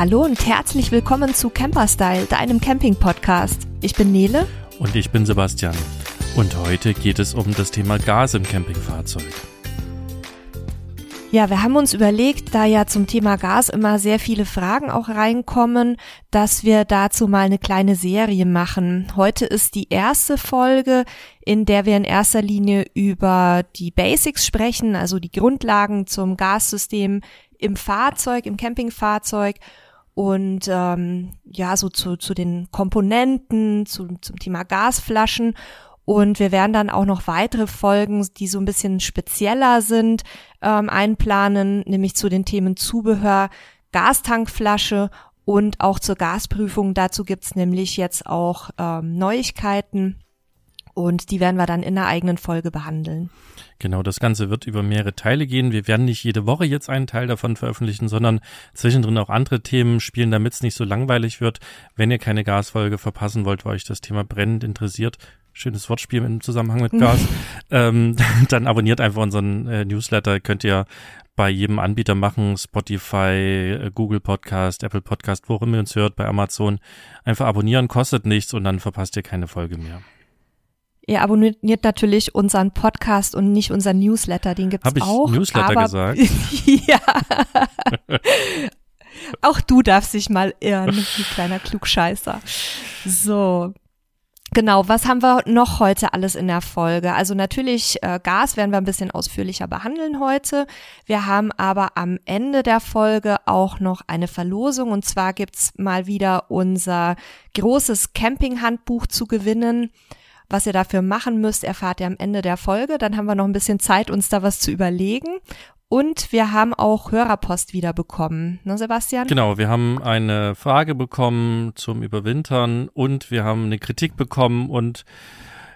Hallo und herzlich willkommen zu Camperstyle, deinem Camping-Podcast. Ich bin Nele. Und ich bin Sebastian. Und heute geht es um das Thema Gas im Campingfahrzeug. Ja, wir haben uns überlegt, da ja zum Thema Gas immer sehr viele Fragen auch reinkommen, dass wir dazu mal eine kleine Serie machen. Heute ist die erste Folge, in der wir in erster Linie über die Basics sprechen, also die Grundlagen zum Gassystem im Fahrzeug, im Campingfahrzeug und ähm, ja, so zu, zu den Komponenten, zu, zum Thema Gasflaschen. Und wir werden dann auch noch weitere Folgen, die so ein bisschen spezieller sind, ähm, einplanen, nämlich zu den Themen Zubehör, Gastankflasche und auch zur Gasprüfung. Dazu gibt's nämlich jetzt auch ähm, Neuigkeiten und die werden wir dann in einer eigenen Folge behandeln. Genau, das Ganze wird über mehrere Teile gehen. Wir werden nicht jede Woche jetzt einen Teil davon veröffentlichen, sondern zwischendrin auch andere Themen spielen, damit es nicht so langweilig wird. Wenn ihr keine Gasfolge verpassen wollt, weil euch das Thema brennend interessiert, schönes Wortspiel im Zusammenhang mit Gas, ähm, dann abonniert einfach unseren äh, Newsletter. Könnt ihr bei jedem Anbieter machen, Spotify, äh, Google Podcast, Apple Podcast, wo immer ihr uns hört, bei Amazon. Einfach abonnieren, kostet nichts und dann verpasst ihr keine Folge mehr. Ihr abonniert natürlich unseren Podcast und nicht unseren Newsletter, den gibt's Hab ich auch. Newsletter aber, gesagt? ja. auch du darfst dich mal irren, du kleiner Klugscheißer. So. Genau, was haben wir noch heute alles in der Folge? Also natürlich äh, Gas werden wir ein bisschen ausführlicher behandeln heute. Wir haben aber am Ende der Folge auch noch eine Verlosung und zwar gibt's mal wieder unser großes Campinghandbuch zu gewinnen. Was ihr dafür machen müsst, erfahrt ihr am Ende der Folge. Dann haben wir noch ein bisschen Zeit, uns da was zu überlegen. Und wir haben auch Hörerpost wieder bekommen, ne Sebastian? Genau, wir haben eine Frage bekommen zum Überwintern und wir haben eine Kritik bekommen und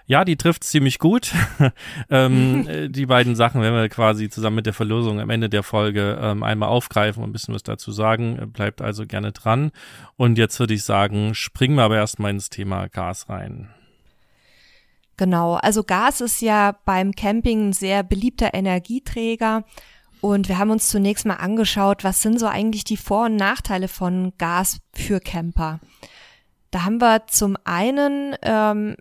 ja, die trifft ziemlich gut. ähm, die beiden Sachen werden wir quasi zusammen mit der Verlosung am Ende der Folge ähm, einmal aufgreifen und ein bisschen was dazu sagen. Bleibt also gerne dran. Und jetzt würde ich sagen, springen wir aber erstmal ins Thema Gas rein. Genau, also Gas ist ja beim Camping ein sehr beliebter Energieträger und wir haben uns zunächst mal angeschaut, was sind so eigentlich die Vor- und Nachteile von Gas für Camper. Da haben wir zum einen ähm,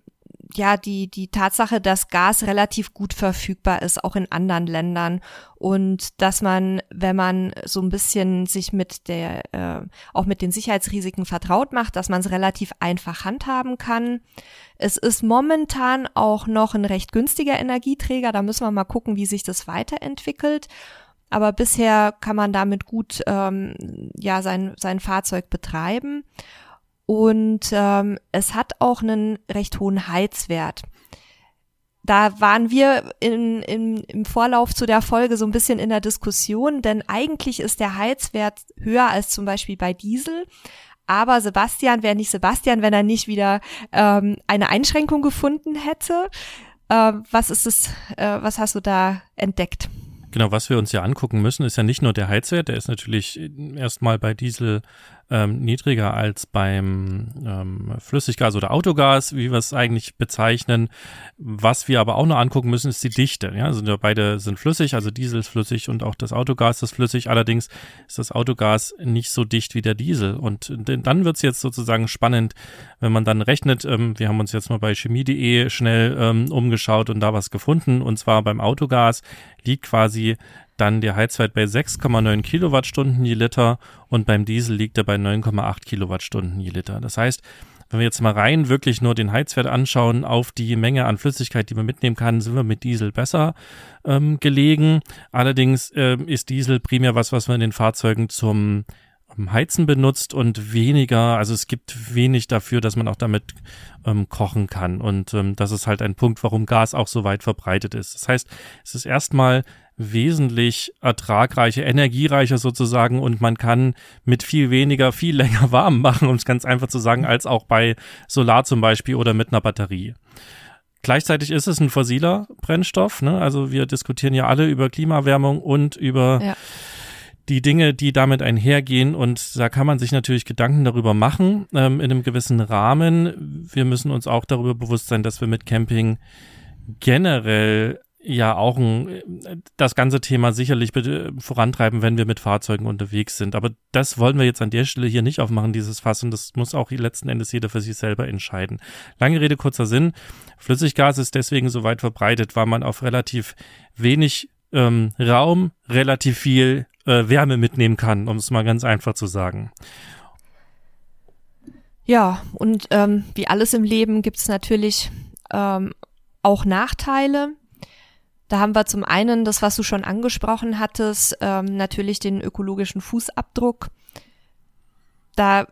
ja die die Tatsache, dass Gas relativ gut verfügbar ist, auch in anderen Ländern und dass man, wenn man so ein bisschen sich mit der äh, auch mit den Sicherheitsrisiken vertraut macht, dass man es relativ einfach handhaben kann. Es ist momentan auch noch ein recht günstiger Energieträger. Da müssen wir mal gucken, wie sich das weiterentwickelt aber bisher kann man damit gut ähm, ja sein sein Fahrzeug betreiben und ähm, es hat auch einen recht hohen Heizwert. Da waren wir in, in, im Vorlauf zu der Folge so ein bisschen in der Diskussion, denn eigentlich ist der Heizwert höher als zum Beispiel bei Diesel. Aber Sebastian wäre nicht Sebastian, wenn er nicht wieder ähm, eine Einschränkung gefunden hätte. Äh, was ist es, äh, was hast du da entdeckt? Genau, was wir uns ja angucken müssen, ist ja nicht nur der Heizwert, der ist natürlich erstmal bei Diesel ähm, niedriger als beim ähm, Flüssiggas oder Autogas, wie wir es eigentlich bezeichnen. Was wir aber auch noch angucken müssen, ist die Dichte. Ja, also beide sind flüssig, also Diesel ist flüssig und auch das Autogas ist flüssig. Allerdings ist das Autogas nicht so dicht wie der Diesel. Und dann wird es jetzt sozusagen spannend, wenn man dann rechnet. Ähm, wir haben uns jetzt mal bei chemie.de schnell ähm, umgeschaut und da was gefunden. Und zwar beim Autogas liegt quasi dann der Heizwert bei 6,9 Kilowattstunden je Liter und beim Diesel liegt er bei 9,8 Kilowattstunden je Liter. Das heißt, wenn wir jetzt mal rein wirklich nur den Heizwert anschauen auf die Menge an Flüssigkeit, die man mitnehmen kann, sind wir mit Diesel besser ähm, gelegen. Allerdings äh, ist Diesel primär was, was man in den Fahrzeugen zum Heizen benutzt und weniger, also es gibt wenig dafür, dass man auch damit ähm, kochen kann. Und ähm, das ist halt ein Punkt, warum Gas auch so weit verbreitet ist. Das heißt, es ist erstmal wesentlich ertragreicher, energiereicher sozusagen und man kann mit viel weniger viel länger warm machen, um es ganz einfach zu sagen, als auch bei Solar zum Beispiel oder mit einer Batterie. Gleichzeitig ist es ein fossiler Brennstoff, ne? also wir diskutieren ja alle über Klimaerwärmung und über ja. Die Dinge, die damit einhergehen und da kann man sich natürlich Gedanken darüber machen ähm, in einem gewissen Rahmen. Wir müssen uns auch darüber bewusst sein, dass wir mit Camping generell ja auch ein, das ganze Thema sicherlich vorantreiben, wenn wir mit Fahrzeugen unterwegs sind. Aber das wollen wir jetzt an der Stelle hier nicht aufmachen, dieses Fass. Und das muss auch letzten Endes jeder für sich selber entscheiden. Lange Rede, kurzer Sinn. Flüssiggas ist deswegen so weit verbreitet, weil man auf relativ wenig ähm, Raum relativ viel äh, Wärme mitnehmen kann, um es mal ganz einfach zu sagen. Ja, und ähm, wie alles im Leben gibt es natürlich ähm, auch Nachteile. Da haben wir zum einen das, was du schon angesprochen hattest, ähm, natürlich den ökologischen Fußabdruck. Da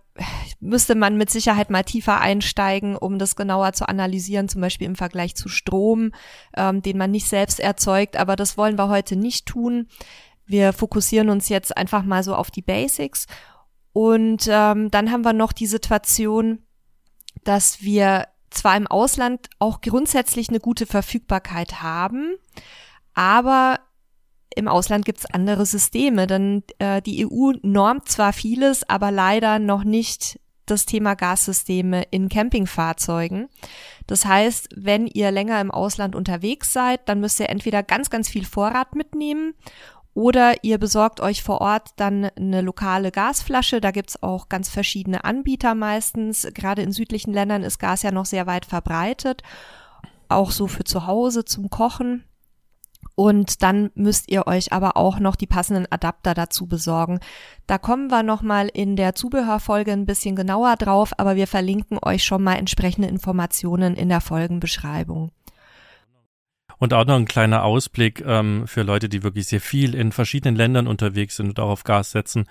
müsste man mit Sicherheit mal tiefer einsteigen, um das genauer zu analysieren, zum Beispiel im Vergleich zu Strom, ähm, den man nicht selbst erzeugt. Aber das wollen wir heute nicht tun. Wir fokussieren uns jetzt einfach mal so auf die Basics und ähm, dann haben wir noch die Situation, dass wir zwar im Ausland auch grundsätzlich eine gute Verfügbarkeit haben, aber im Ausland gibt's andere Systeme, denn äh, die EU normt zwar vieles, aber leider noch nicht das Thema Gassysteme in Campingfahrzeugen. Das heißt, wenn ihr länger im Ausland unterwegs seid, dann müsst ihr entweder ganz, ganz viel Vorrat mitnehmen oder ihr besorgt euch vor Ort dann eine lokale Gasflasche. Da gibt's auch ganz verschiedene Anbieter meistens. Gerade in südlichen Ländern ist Gas ja noch sehr weit verbreitet. Auch so für zu Hause zum Kochen. Und dann müsst ihr euch aber auch noch die passenden Adapter dazu besorgen. Da kommen wir nochmal in der Zubehörfolge ein bisschen genauer drauf, aber wir verlinken euch schon mal entsprechende Informationen in der Folgenbeschreibung. Und auch noch ein kleiner Ausblick ähm, für Leute, die wirklich sehr viel in verschiedenen Ländern unterwegs sind und auch auf Gas setzen,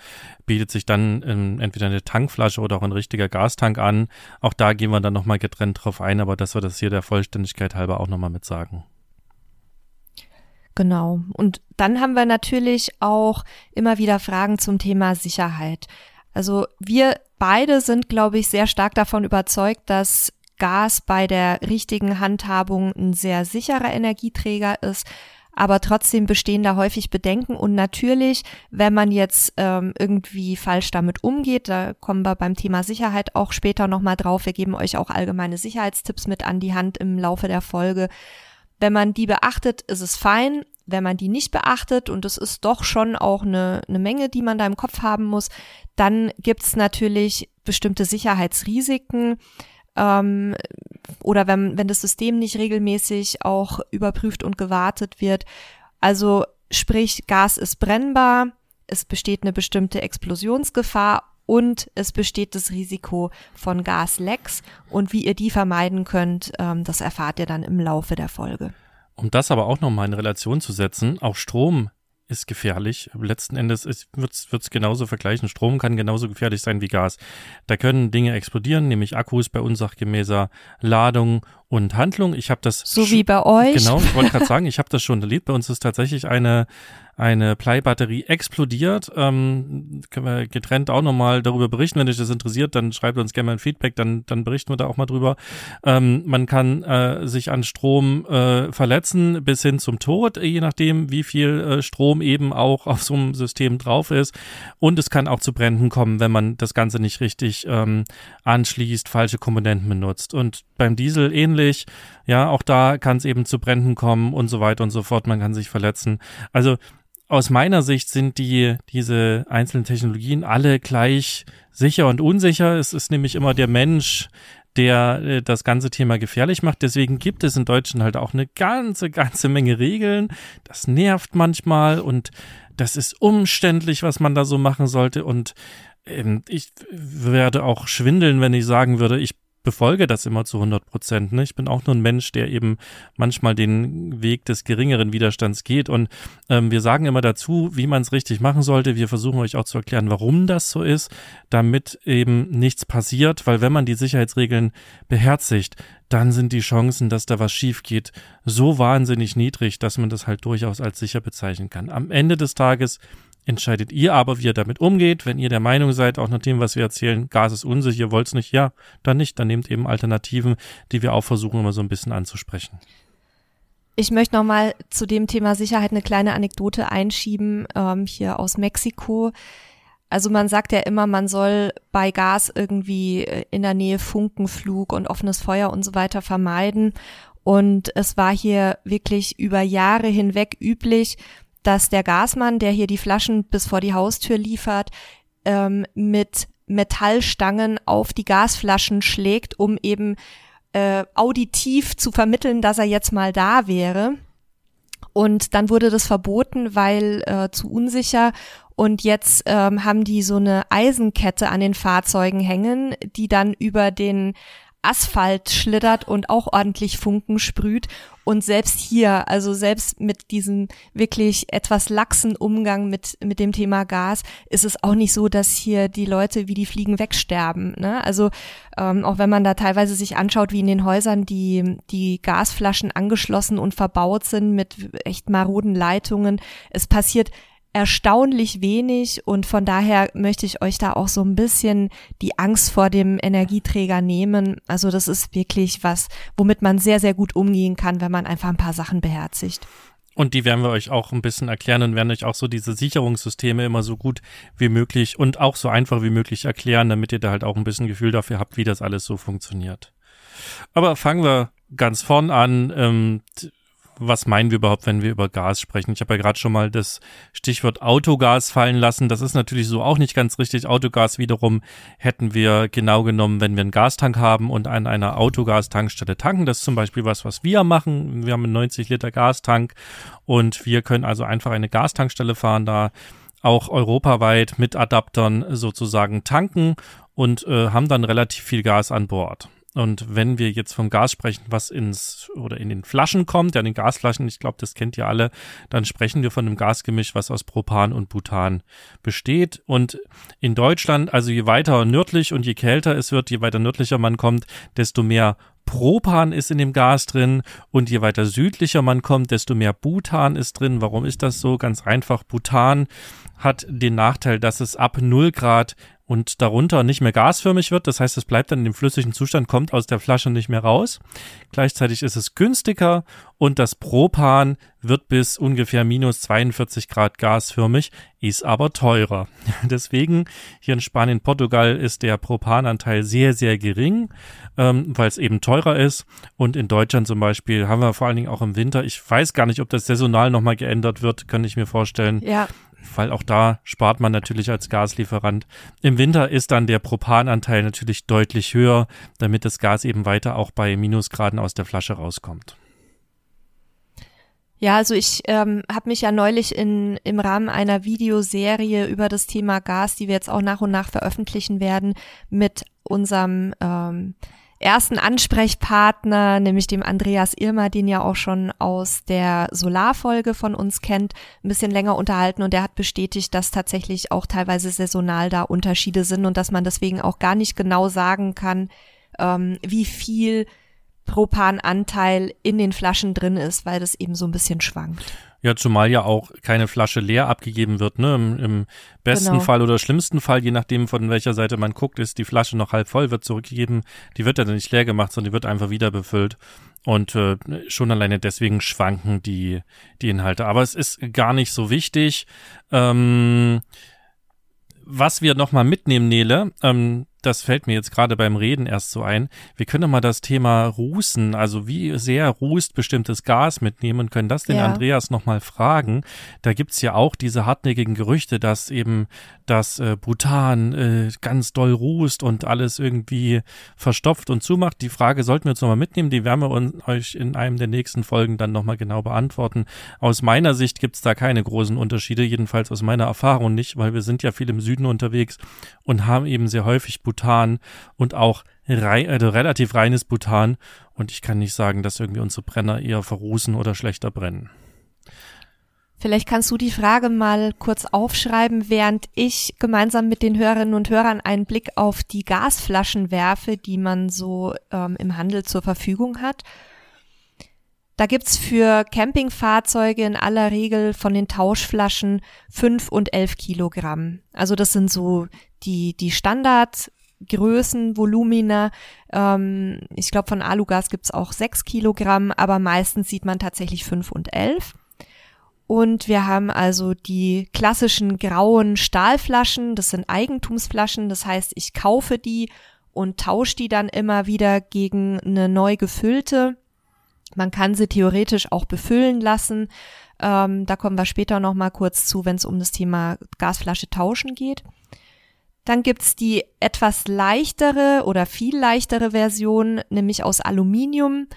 bietet sich dann ähm, entweder eine Tankflasche oder auch ein richtiger Gastank an. Auch da gehen wir dann nochmal getrennt drauf ein, aber dass wir das hier der Vollständigkeit halber auch nochmal mit sagen. Genau. Und dann haben wir natürlich auch immer wieder Fragen zum Thema Sicherheit. Also wir beide sind, glaube ich, sehr stark davon überzeugt, dass Gas bei der richtigen Handhabung ein sehr sicherer Energieträger ist. Aber trotzdem bestehen da häufig Bedenken und natürlich, wenn man jetzt ähm, irgendwie falsch damit umgeht, da kommen wir beim Thema Sicherheit auch später nochmal drauf. Wir geben euch auch allgemeine Sicherheitstipps mit an die Hand im Laufe der Folge. Wenn man die beachtet, ist es fein. Wenn man die nicht beachtet, und es ist doch schon auch eine, eine Menge, die man da im Kopf haben muss, dann gibt's natürlich bestimmte Sicherheitsrisiken ähm, oder wenn, wenn das System nicht regelmäßig auch überprüft und gewartet wird. Also sprich, Gas ist brennbar, es besteht eine bestimmte Explosionsgefahr und es besteht das Risiko von Gaslecks und wie ihr die vermeiden könnt, ähm, das erfahrt ihr dann im Laufe der Folge. Um das aber auch nochmal in Relation zu setzen, auch Strom ist gefährlich. Letzten Endes wird es genauso vergleichen. Strom kann genauso gefährlich sein wie Gas. Da können Dinge explodieren, nämlich Akkus bei unsachgemäßer Ladung und Handlung. Ich habe das so wie bei euch. Genau, ich wollte gerade sagen, ich habe das schon erlebt. Bei uns ist tatsächlich eine eine Play-Batterie explodiert. Ähm, können wir getrennt auch nochmal darüber berichten. Wenn euch das interessiert, dann schreibt uns gerne mal ein Feedback, dann, dann berichten wir da auch mal drüber. Ähm, man kann äh, sich an Strom äh, verletzen bis hin zum Tod, je nachdem, wie viel äh, Strom eben auch auf so einem System drauf ist. Und es kann auch zu Bränden kommen, wenn man das Ganze nicht richtig ähm, anschließt, falsche Komponenten benutzt. Und beim Diesel ähnlich. Ja, auch da kann es eben zu Bränden kommen und so weiter und so fort. Man kann sich verletzen. Also aus meiner Sicht sind die, diese einzelnen Technologien alle gleich sicher und unsicher. Es ist nämlich immer der Mensch, der äh, das ganze Thema gefährlich macht. Deswegen gibt es in Deutschland halt auch eine ganze, ganze Menge Regeln. Das nervt manchmal und das ist umständlich, was man da so machen sollte. Und ähm, ich werde auch schwindeln, wenn ich sagen würde, ich befolge das immer zu 100 Prozent. Ne? Ich bin auch nur ein Mensch, der eben manchmal den Weg des geringeren Widerstands geht. Und ähm, wir sagen immer dazu, wie man es richtig machen sollte. Wir versuchen euch auch zu erklären, warum das so ist, damit eben nichts passiert. Weil wenn man die Sicherheitsregeln beherzigt, dann sind die Chancen, dass da was schief geht, so wahnsinnig niedrig, dass man das halt durchaus als sicher bezeichnen kann. Am Ende des Tages entscheidet ihr aber, wie ihr damit umgeht. Wenn ihr der Meinung seid, auch nach dem, was wir erzählen, Gas ist unsicher, ihr wollt es nicht, ja, dann nicht. Dann nehmt eben Alternativen, die wir auch versuchen, immer so ein bisschen anzusprechen. Ich möchte nochmal zu dem Thema Sicherheit eine kleine Anekdote einschieben, ähm, hier aus Mexiko. Also man sagt ja immer, man soll bei Gas irgendwie äh, in der Nähe Funkenflug und offenes Feuer und so weiter vermeiden. Und es war hier wirklich über Jahre hinweg üblich, dass der Gasmann, der hier die Flaschen bis vor die Haustür liefert, ähm, mit Metallstangen auf die Gasflaschen schlägt, um eben äh, auditiv zu vermitteln, dass er jetzt mal da wäre. Und dann wurde das verboten, weil äh, zu unsicher. Und jetzt ähm, haben die so eine Eisenkette an den Fahrzeugen hängen, die dann über den Asphalt schlittert und auch ordentlich Funken sprüht. Und selbst hier, also selbst mit diesem wirklich etwas laxen Umgang mit, mit dem Thema Gas, ist es auch nicht so, dass hier die Leute wie die Fliegen wegsterben. Ne? Also ähm, auch wenn man da teilweise sich anschaut, wie in den Häusern die, die Gasflaschen angeschlossen und verbaut sind mit echt maroden Leitungen, es passiert erstaunlich wenig und von daher möchte ich euch da auch so ein bisschen die Angst vor dem Energieträger nehmen. Also das ist wirklich was, womit man sehr, sehr gut umgehen kann, wenn man einfach ein paar Sachen beherzigt. Und die werden wir euch auch ein bisschen erklären und werden euch auch so diese Sicherungssysteme immer so gut wie möglich und auch so einfach wie möglich erklären, damit ihr da halt auch ein bisschen Gefühl dafür habt, wie das alles so funktioniert. Aber fangen wir ganz vorn an. Ähm, was meinen wir überhaupt, wenn wir über Gas sprechen? Ich habe ja gerade schon mal das Stichwort Autogas fallen lassen. Das ist natürlich so auch nicht ganz richtig. Autogas wiederum hätten wir genau genommen, wenn wir einen Gastank haben und an einer Autogastankstelle tanken. Das ist zum Beispiel was, was wir machen. Wir haben einen 90 Liter Gastank und wir können also einfach eine Gastankstelle fahren, da auch europaweit mit Adaptern sozusagen tanken und äh, haben dann relativ viel Gas an Bord. Und wenn wir jetzt vom Gas sprechen, was ins oder in den Flaschen kommt, ja, in den Gasflaschen, ich glaube, das kennt ihr alle, dann sprechen wir von einem Gasgemisch, was aus Propan und Butan besteht. Und in Deutschland, also je weiter nördlich und je kälter es wird, je weiter nördlicher man kommt, desto mehr Propan ist in dem Gas drin und je weiter südlicher man kommt, desto mehr Butan ist drin. Warum ist das so? Ganz einfach. Butan hat den Nachteil, dass es ab 0 Grad und darunter nicht mehr gasförmig wird. Das heißt, es bleibt dann in dem flüssigen Zustand, kommt aus der Flasche nicht mehr raus. Gleichzeitig ist es günstiger und das Propan wird bis ungefähr minus 42 Grad gasförmig, ist aber teurer. Deswegen hier in Spanien, Portugal ist der Propananteil sehr, sehr gering, ähm, weil es eben teurer ist. Und in Deutschland zum Beispiel haben wir vor allen Dingen auch im Winter, ich weiß gar nicht, ob das saisonal nochmal geändert wird, kann ich mir vorstellen. Ja weil auch da spart man natürlich als Gaslieferant. Im Winter ist dann der Propananteil natürlich deutlich höher, damit das Gas eben weiter auch bei Minusgraden aus der Flasche rauskommt. Ja, also ich ähm, habe mich ja neulich in, im Rahmen einer Videoserie über das Thema Gas, die wir jetzt auch nach und nach veröffentlichen werden, mit unserem ähm, ersten Ansprechpartner, nämlich dem Andreas Irmer, den ja auch schon aus der Solarfolge von uns kennt, ein bisschen länger unterhalten. Und der hat bestätigt, dass tatsächlich auch teilweise saisonal da Unterschiede sind und dass man deswegen auch gar nicht genau sagen kann, ähm, wie viel Propananteil in den Flaschen drin ist, weil das eben so ein bisschen schwankt. Ja, zumal ja auch keine Flasche leer abgegeben wird. Ne? Im, im besten genau. Fall oder schlimmsten Fall, je nachdem von welcher Seite man guckt, ist die Flasche noch halb voll, wird zurückgegeben. Die wird ja dann nicht leer gemacht, sondern die wird einfach wieder befüllt. Und äh, schon alleine deswegen schwanken die, die Inhalte. Aber es ist gar nicht so wichtig. Ähm, was wir nochmal mitnehmen, Nele, ähm, das fällt mir jetzt gerade beim Reden erst so ein. Wir können doch mal das Thema Rußen, also wie sehr rußt bestimmtes Gas mitnehmen und können das den ja. Andreas nochmal fragen. Da gibt's ja auch diese hartnäckigen Gerüchte, dass eben das äh, Butan äh, ganz doll rußt und alles irgendwie verstopft und zumacht. Die Frage sollten wir jetzt nochmal mitnehmen, die werden wir uns, euch in einem der nächsten Folgen dann nochmal genau beantworten. Aus meiner Sicht gibt's da keine großen Unterschiede, jedenfalls aus meiner Erfahrung nicht, weil wir sind ja viel im Süden unterwegs und haben eben sehr häufig Butan und auch rei also relativ reines Butan. Und ich kann nicht sagen, dass irgendwie unsere Brenner eher verrußen oder schlechter brennen. Vielleicht kannst du die Frage mal kurz aufschreiben, während ich gemeinsam mit den Hörerinnen und Hörern einen Blick auf die Gasflaschen werfe, die man so ähm, im Handel zur Verfügung hat. Da gibt's für Campingfahrzeuge in aller Regel von den Tauschflaschen fünf und elf Kilogramm. Also das sind so die, die Standardgrößen, Volumina. Ähm, ich glaube, von Alugas gibt's auch sechs Kilogramm, aber meistens sieht man tatsächlich fünf und elf. Und wir haben also die klassischen grauen Stahlflaschen, das sind Eigentumsflaschen, das heißt, ich kaufe die und tausche die dann immer wieder gegen eine neu gefüllte. Man kann sie theoretisch auch befüllen lassen. Ähm, da kommen wir später noch mal kurz zu, wenn es um das Thema Gasflasche tauschen geht. Dann gibt's die etwas leichtere oder viel leichtere Version, nämlich aus Aluminium.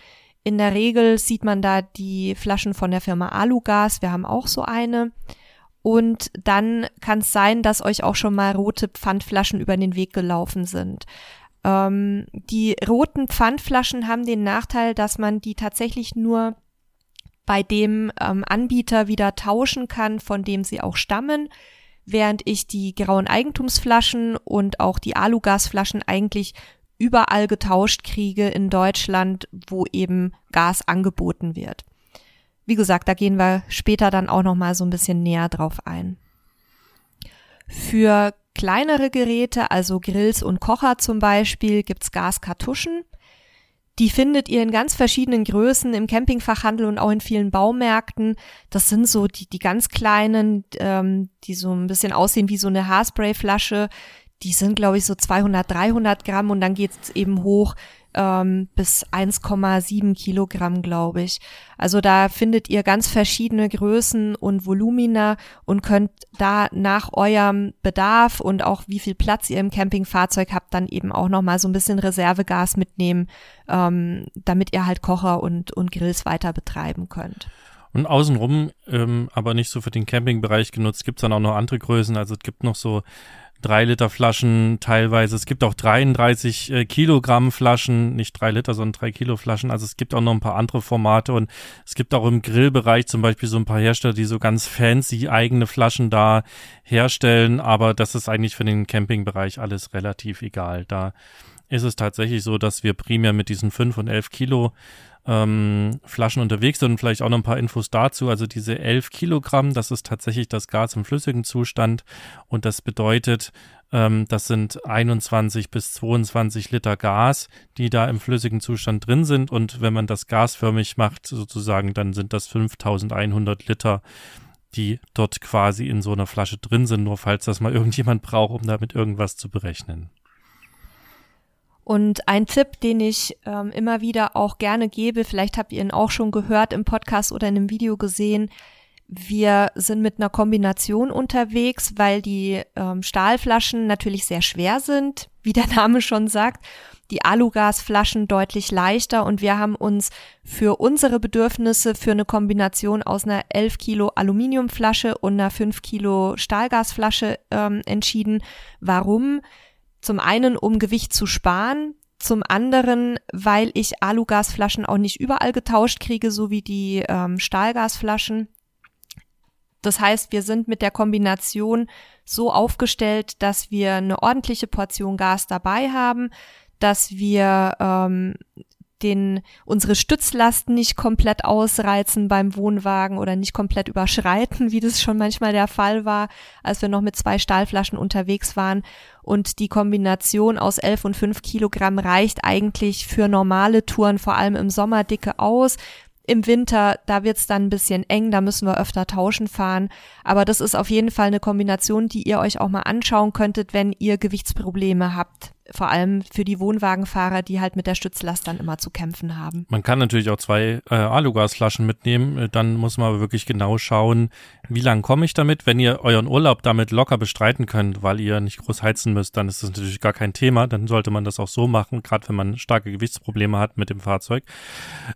In der Regel sieht man da die Flaschen von der Firma Alugas. Wir haben auch so eine. Und dann kann es sein, dass euch auch schon mal rote Pfandflaschen über den Weg gelaufen sind. Ähm, die roten Pfandflaschen haben den Nachteil, dass man die tatsächlich nur bei dem ähm, Anbieter wieder tauschen kann, von dem sie auch stammen, während ich die grauen Eigentumsflaschen und auch die Alugasflaschen eigentlich überall getauscht kriege in Deutschland, wo eben Gas angeboten wird. Wie gesagt, da gehen wir später dann auch noch mal so ein bisschen näher drauf ein. Für kleinere Geräte, also Grills und Kocher zum Beispiel, gibt's Gaskartuschen. Die findet ihr in ganz verschiedenen Größen im Campingfachhandel und auch in vielen Baumärkten. Das sind so die, die ganz kleinen, ähm, die so ein bisschen aussehen wie so eine Haarsprayflasche. Die sind, glaube ich, so 200, 300 Gramm und dann geht's eben hoch ähm, bis 1,7 Kilogramm, glaube ich. Also da findet ihr ganz verschiedene Größen und Volumina und könnt da nach eurem Bedarf und auch wie viel Platz ihr im Campingfahrzeug habt, dann eben auch nochmal so ein bisschen Reservegas mitnehmen, ähm, damit ihr halt Kocher und, und Grills weiter betreiben könnt. Und außenrum, ähm, aber nicht so für den Campingbereich genutzt, gibt's dann auch noch andere Größen. Also es gibt noch so drei Liter Flaschen teilweise. Es gibt auch 33 äh, Kilogramm Flaschen, nicht drei Liter, sondern drei Kilo Flaschen. Also es gibt auch noch ein paar andere Formate und es gibt auch im Grillbereich zum Beispiel so ein paar Hersteller, die so ganz fancy eigene Flaschen da herstellen. Aber das ist eigentlich für den Campingbereich alles relativ egal. Da ist es tatsächlich so, dass wir primär mit diesen fünf und elf Kilo ähm, Flaschen unterwegs sind und vielleicht auch noch ein paar Infos dazu. Also diese 11 Kilogramm, das ist tatsächlich das Gas im flüssigen Zustand und das bedeutet, ähm, das sind 21 bis 22 Liter Gas, die da im flüssigen Zustand drin sind und wenn man das gasförmig macht, sozusagen, dann sind das 5100 Liter die dort quasi in so einer Flasche drin sind, nur falls das mal irgendjemand braucht, um damit irgendwas zu berechnen. Und ein Tipp, den ich ähm, immer wieder auch gerne gebe, vielleicht habt ihr ihn auch schon gehört im Podcast oder in einem Video gesehen, wir sind mit einer Kombination unterwegs, weil die ähm, Stahlflaschen natürlich sehr schwer sind, wie der Name schon sagt, die Alugasflaschen deutlich leichter und wir haben uns für unsere Bedürfnisse für eine Kombination aus einer 11 Kilo Aluminiumflasche und einer 5 Kilo Stahlgasflasche ähm, entschieden. Warum? Zum einen, um Gewicht zu sparen, zum anderen, weil ich Alugasflaschen auch nicht überall getauscht kriege, so wie die ähm, Stahlgasflaschen. Das heißt, wir sind mit der Kombination so aufgestellt, dass wir eine ordentliche Portion Gas dabei haben, dass wir ähm, den, unsere Stützlasten nicht komplett ausreizen beim Wohnwagen oder nicht komplett überschreiten, wie das schon manchmal der Fall war, als wir noch mit zwei Stahlflaschen unterwegs waren. Und die Kombination aus 11 und 5 Kilogramm reicht eigentlich für normale Touren, vor allem im Sommer dicke aus. Im Winter, da wird's dann ein bisschen eng, da müssen wir öfter tauschen fahren. Aber das ist auf jeden Fall eine Kombination, die ihr euch auch mal anschauen könntet, wenn ihr Gewichtsprobleme habt vor allem für die Wohnwagenfahrer, die halt mit der Stützlast dann immer zu kämpfen haben. Man kann natürlich auch zwei äh, Alugasflaschen mitnehmen, äh, dann muss man aber wirklich genau schauen, wie lang komme ich damit. Wenn ihr euren Urlaub damit locker bestreiten könnt, weil ihr nicht groß heizen müsst, dann ist das natürlich gar kein Thema. Dann sollte man das auch so machen, gerade wenn man starke Gewichtsprobleme hat mit dem Fahrzeug.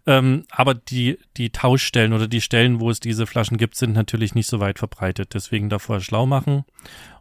Ähm, aber die, die Tauschstellen oder die Stellen, wo es diese Flaschen gibt, sind natürlich nicht so weit verbreitet. Deswegen davor schlau machen.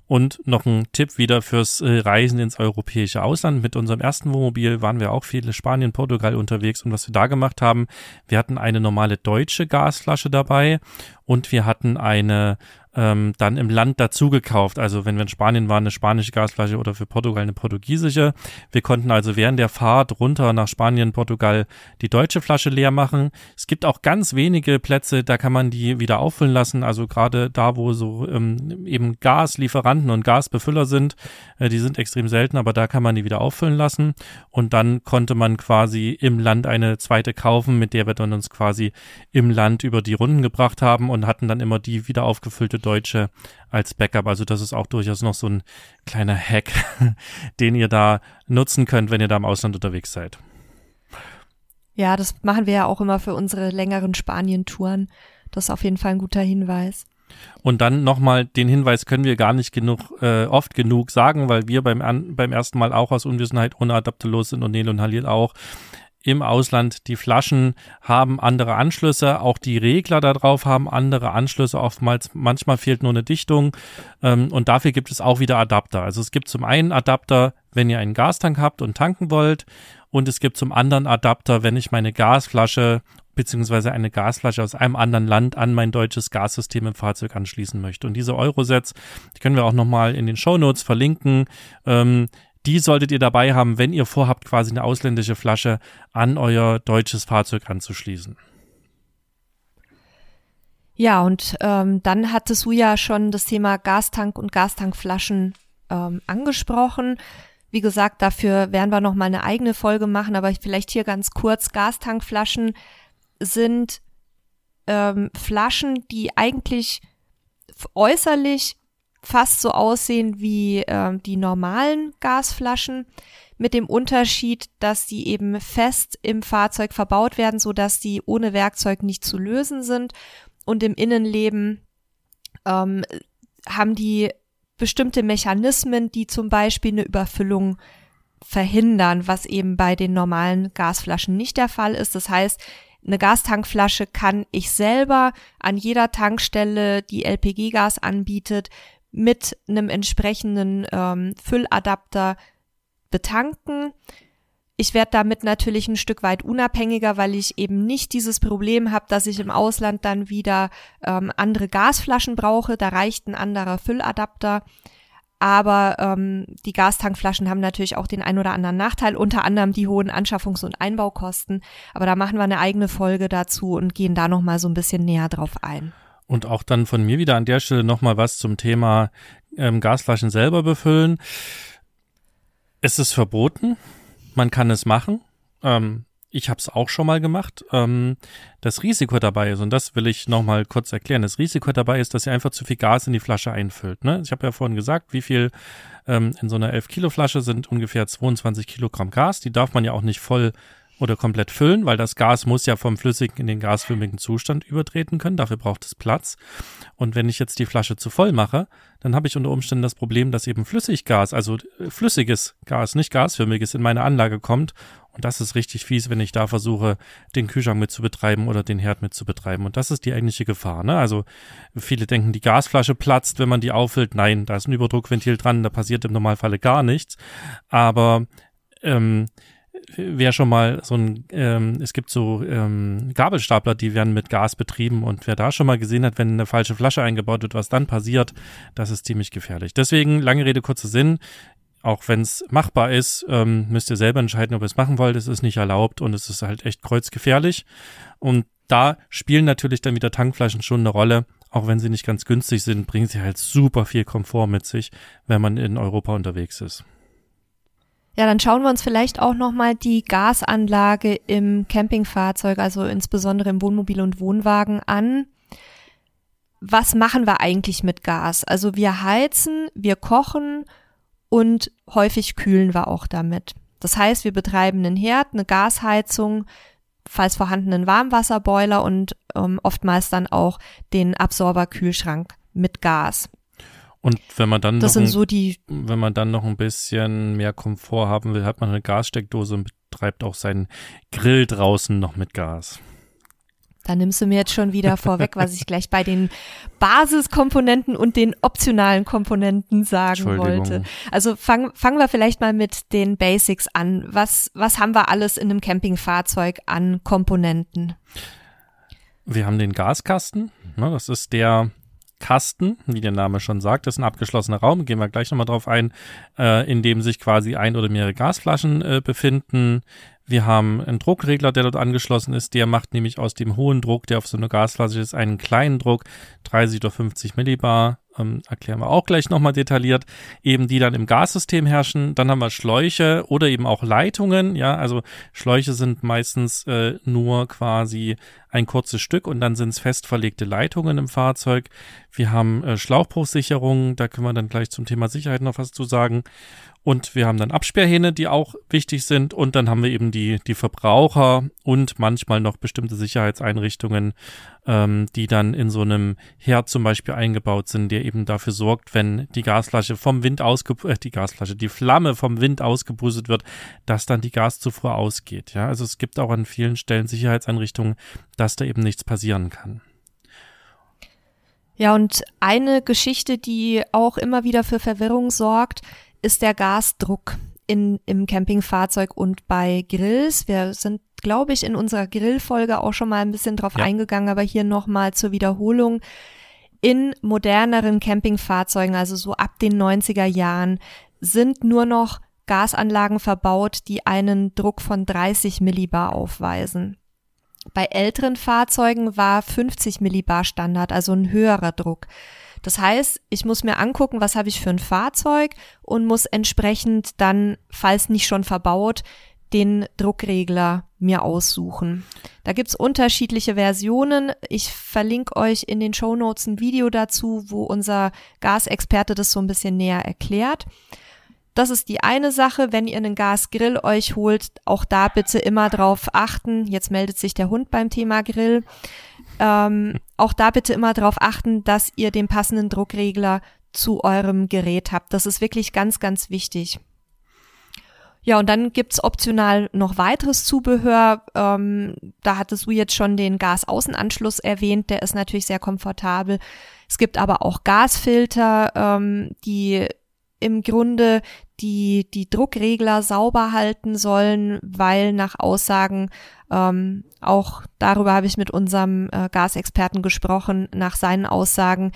Und noch ein Tipp wieder fürs äh, Reisen ins europäische Ausland. Mit unserem ersten Wohnmobil waren wir auch viele Spanien, Portugal unterwegs. Und was wir da gemacht haben, wir hatten eine normale deutsche Gasflasche dabei und wir hatten eine ähm, dann im Land dazu gekauft. Also wenn wir in Spanien waren, eine spanische Gasflasche oder für Portugal eine portugiesische. Wir konnten also während der Fahrt runter nach Spanien, Portugal die deutsche Flasche leer machen. Es gibt auch ganz wenige Plätze, da kann man die wieder auffüllen lassen. Also gerade da, wo so ähm, eben Gaslieferanten und Gasbefüller sind, äh, die sind extrem selten, aber da kann man die wieder auffüllen lassen. Und dann konnte man quasi im Land eine zweite kaufen, mit der wir dann uns quasi im Land über die Runden gebracht haben und hatten dann immer die wieder aufgefüllte Deutsche als Backup. Also das ist auch durchaus noch so ein kleiner Hack, den ihr da nutzen könnt, wenn ihr da im Ausland unterwegs seid. Ja, das machen wir ja auch immer für unsere längeren Spanien-Touren. Das ist auf jeden Fall ein guter Hinweis. Und dann nochmal, den Hinweis können wir gar nicht genug, äh, oft genug sagen, weil wir beim, an, beim ersten Mal auch aus Unwissenheit ohne Adapter los sind und Nele und Halil auch im Ausland. Die Flaschen haben andere Anschlüsse, auch die Regler darauf haben andere Anschlüsse. Oftmals, manchmal fehlt nur eine Dichtung ähm, und dafür gibt es auch wieder Adapter. Also es gibt zum einen Adapter, wenn ihr einen Gastank habt und tanken wollt und es gibt zum anderen Adapter, wenn ich meine Gasflasche beziehungsweise eine Gasflasche aus einem anderen Land an mein deutsches Gassystem im Fahrzeug anschließen möchte. Und diese Eurosets, die können wir auch nochmal in den Show Notes verlinken. Ähm, die solltet ihr dabei haben, wenn ihr vorhabt, quasi eine ausländische Flasche an euer deutsches Fahrzeug anzuschließen. Ja, und ähm, dann hatte Suja schon das Thema Gastank und Gastankflaschen ähm, angesprochen. Wie gesagt, dafür werden wir noch mal eine eigene Folge machen, aber vielleicht hier ganz kurz. Gastankflaschen sind ähm, Flaschen, die eigentlich äußerlich fast so aussehen wie äh, die normalen Gasflaschen, mit dem Unterschied, dass die eben fest im Fahrzeug verbaut werden, so dass die ohne Werkzeug nicht zu lösen sind und im Innenleben ähm, haben die bestimmte Mechanismen, die zum Beispiel eine Überfüllung verhindern, was eben bei den normalen Gasflaschen nicht der Fall ist. Das heißt, eine Gastankflasche kann ich selber an jeder Tankstelle, die LPG-Gas anbietet, mit einem entsprechenden ähm, Fülladapter betanken. Ich werde damit natürlich ein Stück weit unabhängiger, weil ich eben nicht dieses Problem habe, dass ich im Ausland dann wieder ähm, andere Gasflaschen brauche. Da reicht ein anderer Fülladapter. Aber ähm, die Gastankflaschen haben natürlich auch den ein oder anderen Nachteil, unter anderem die hohen Anschaffungs- und Einbaukosten. Aber da machen wir eine eigene Folge dazu und gehen da nochmal so ein bisschen näher drauf ein. Und auch dann von mir wieder an der Stelle nochmal was zum Thema ähm, Gasflaschen selber befüllen. Es ist verboten. Man kann es machen. Ähm, ich habe es auch schon mal gemacht. Ähm, das Risiko dabei ist, und das will ich nochmal kurz erklären, das Risiko dabei ist, dass ihr einfach zu viel Gas in die Flasche einfüllt. Ne? Ich habe ja vorhin gesagt, wie viel ähm, in so einer 11 Kilo Flasche sind ungefähr 22 Kilogramm Gas. Die darf man ja auch nicht voll oder komplett füllen, weil das Gas muss ja vom flüssigen in den gasförmigen Zustand übertreten können. Dafür braucht es Platz. Und wenn ich jetzt die Flasche zu voll mache, dann habe ich unter Umständen das Problem, dass eben Flüssiggas, also äh, flüssiges Gas, nicht gasförmiges, in meine Anlage kommt. Und das ist richtig fies, wenn ich da versuche, den Kühlschrank mit zu betreiben oder den Herd mit zu betreiben. Und das ist die eigentliche Gefahr. Ne? Also viele denken, die Gasflasche platzt, wenn man die auffüllt. Nein, da ist ein Überdruckventil dran, da passiert im Normalfalle gar nichts. Aber ähm, wer schon mal so ein, ähm, es gibt so ähm, Gabelstapler, die werden mit Gas betrieben und wer da schon mal gesehen hat, wenn eine falsche Flasche eingebaut wird, was dann passiert, das ist ziemlich gefährlich. Deswegen, lange Rede, kurzer Sinn, auch wenn es machbar ist, ähm, müsst ihr selber entscheiden, ob ihr es machen wollt. Es ist nicht erlaubt und es ist halt echt kreuzgefährlich. Und da spielen natürlich dann wieder Tankflaschen schon eine Rolle. Auch wenn sie nicht ganz günstig sind, bringen sie halt super viel Komfort mit sich, wenn man in Europa unterwegs ist. Ja, dann schauen wir uns vielleicht auch nochmal die Gasanlage im Campingfahrzeug, also insbesondere im Wohnmobil und Wohnwagen an. Was machen wir eigentlich mit Gas? Also wir heizen, wir kochen und häufig kühlen wir auch damit. Das heißt, wir betreiben einen Herd, eine Gasheizung, falls vorhanden einen Warmwasserboiler und ähm, oftmals dann auch den Absorberkühlschrank mit Gas. Und wenn man dann das noch ein, so die wenn man dann noch ein bisschen mehr Komfort haben will, hat man eine Gassteckdose und betreibt auch seinen Grill draußen noch mit Gas. Da nimmst du mir jetzt schon wieder vorweg, was ich gleich bei den Basiskomponenten und den optionalen Komponenten sagen wollte. Also fangen fangen wir vielleicht mal mit den Basics an. Was, was haben wir alles in einem Campingfahrzeug an Komponenten? Wir haben den Gaskasten. Ne, das ist der Kasten, wie der Name schon sagt, ist ein abgeschlossener Raum, gehen wir gleich nochmal drauf ein, äh, in dem sich quasi ein oder mehrere Gasflaschen äh, befinden. Wir haben einen Druckregler, der dort angeschlossen ist. Der macht nämlich aus dem hohen Druck, der auf so einer Gasflasche ist, einen kleinen Druck, 30 oder 50 Millibar, ähm, erklären wir auch gleich nochmal detailliert, eben die dann im Gassystem herrschen. Dann haben wir Schläuche oder eben auch Leitungen. Ja, also Schläuche sind meistens äh, nur quasi ein kurzes Stück und dann sind es fest verlegte Leitungen im Fahrzeug. Wir haben äh, Schlauchbruchsicherungen, da können wir dann gleich zum Thema Sicherheit noch was zu sagen. Und wir haben dann Absperrhähne, die auch wichtig sind. Und dann haben wir eben die, die Verbraucher und manchmal noch bestimmte Sicherheitseinrichtungen, ähm, die dann in so einem Herd zum Beispiel eingebaut sind, der eben dafür sorgt, wenn die Gasflasche vom Wind ausge äh, die Gasflasche, die Flamme vom Wind ausgebrüstet wird, dass dann die Gaszufuhr ausgeht. Ja, also es gibt auch an vielen Stellen Sicherheitseinrichtungen, dass da eben nichts passieren kann. Ja, und eine Geschichte, die auch immer wieder für Verwirrung sorgt, ist der Gasdruck in, im Campingfahrzeug und bei Grills. Wir sind, glaube ich, in unserer Grillfolge auch schon mal ein bisschen drauf ja. eingegangen, aber hier nochmal zur Wiederholung. In moderneren Campingfahrzeugen, also so ab den 90er Jahren, sind nur noch Gasanlagen verbaut, die einen Druck von 30 Millibar aufweisen. Bei älteren Fahrzeugen war 50 Millibar Standard, also ein höherer Druck. Das heißt, ich muss mir angucken, was habe ich für ein Fahrzeug und muss entsprechend dann, falls nicht schon verbaut, den Druckregler mir aussuchen. Da gibt's unterschiedliche Versionen. Ich verlinke euch in den Show Notes ein Video dazu, wo unser Gasexperte das so ein bisschen näher erklärt. Das ist die eine Sache, wenn ihr einen Gasgrill euch holt, auch da bitte immer drauf achten. Jetzt meldet sich der Hund beim Thema Grill. Ähm, auch da bitte immer darauf achten, dass ihr den passenden Druckregler zu eurem Gerät habt. Das ist wirklich ganz, ganz wichtig. Ja, und dann gibt's optional noch weiteres Zubehör. Ähm, da hattest du jetzt schon den Gasaußenanschluss erwähnt, der ist natürlich sehr komfortabel. Es gibt aber auch Gasfilter, ähm, die im Grunde die, die Druckregler sauber halten sollen, weil nach Aussagen, ähm, auch darüber habe ich mit unserem äh, Gasexperten gesprochen, nach seinen Aussagen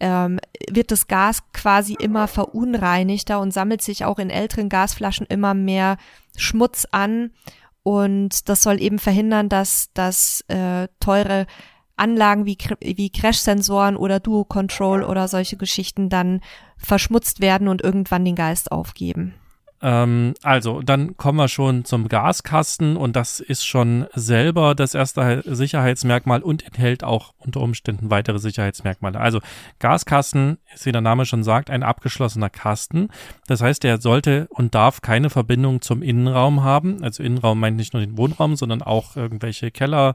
ähm, wird das Gas quasi immer verunreinigter und sammelt sich auch in älteren Gasflaschen immer mehr Schmutz an. Und das soll eben verhindern, dass dass äh, teure Anlagen wie, wie Crash-Sensoren oder Duo-Control oder solche Geschichten dann verschmutzt werden und irgendwann den Geist aufgeben. Ähm, also, dann kommen wir schon zum Gaskasten und das ist schon selber das erste Sicherheitsmerkmal und enthält auch unter Umständen weitere Sicherheitsmerkmale. Also, Gaskasten ist, wie der Name schon sagt, ein abgeschlossener Kasten. Das heißt, der sollte und darf keine Verbindung zum Innenraum haben. Also, Innenraum meint nicht nur den Wohnraum, sondern auch irgendwelche Keller,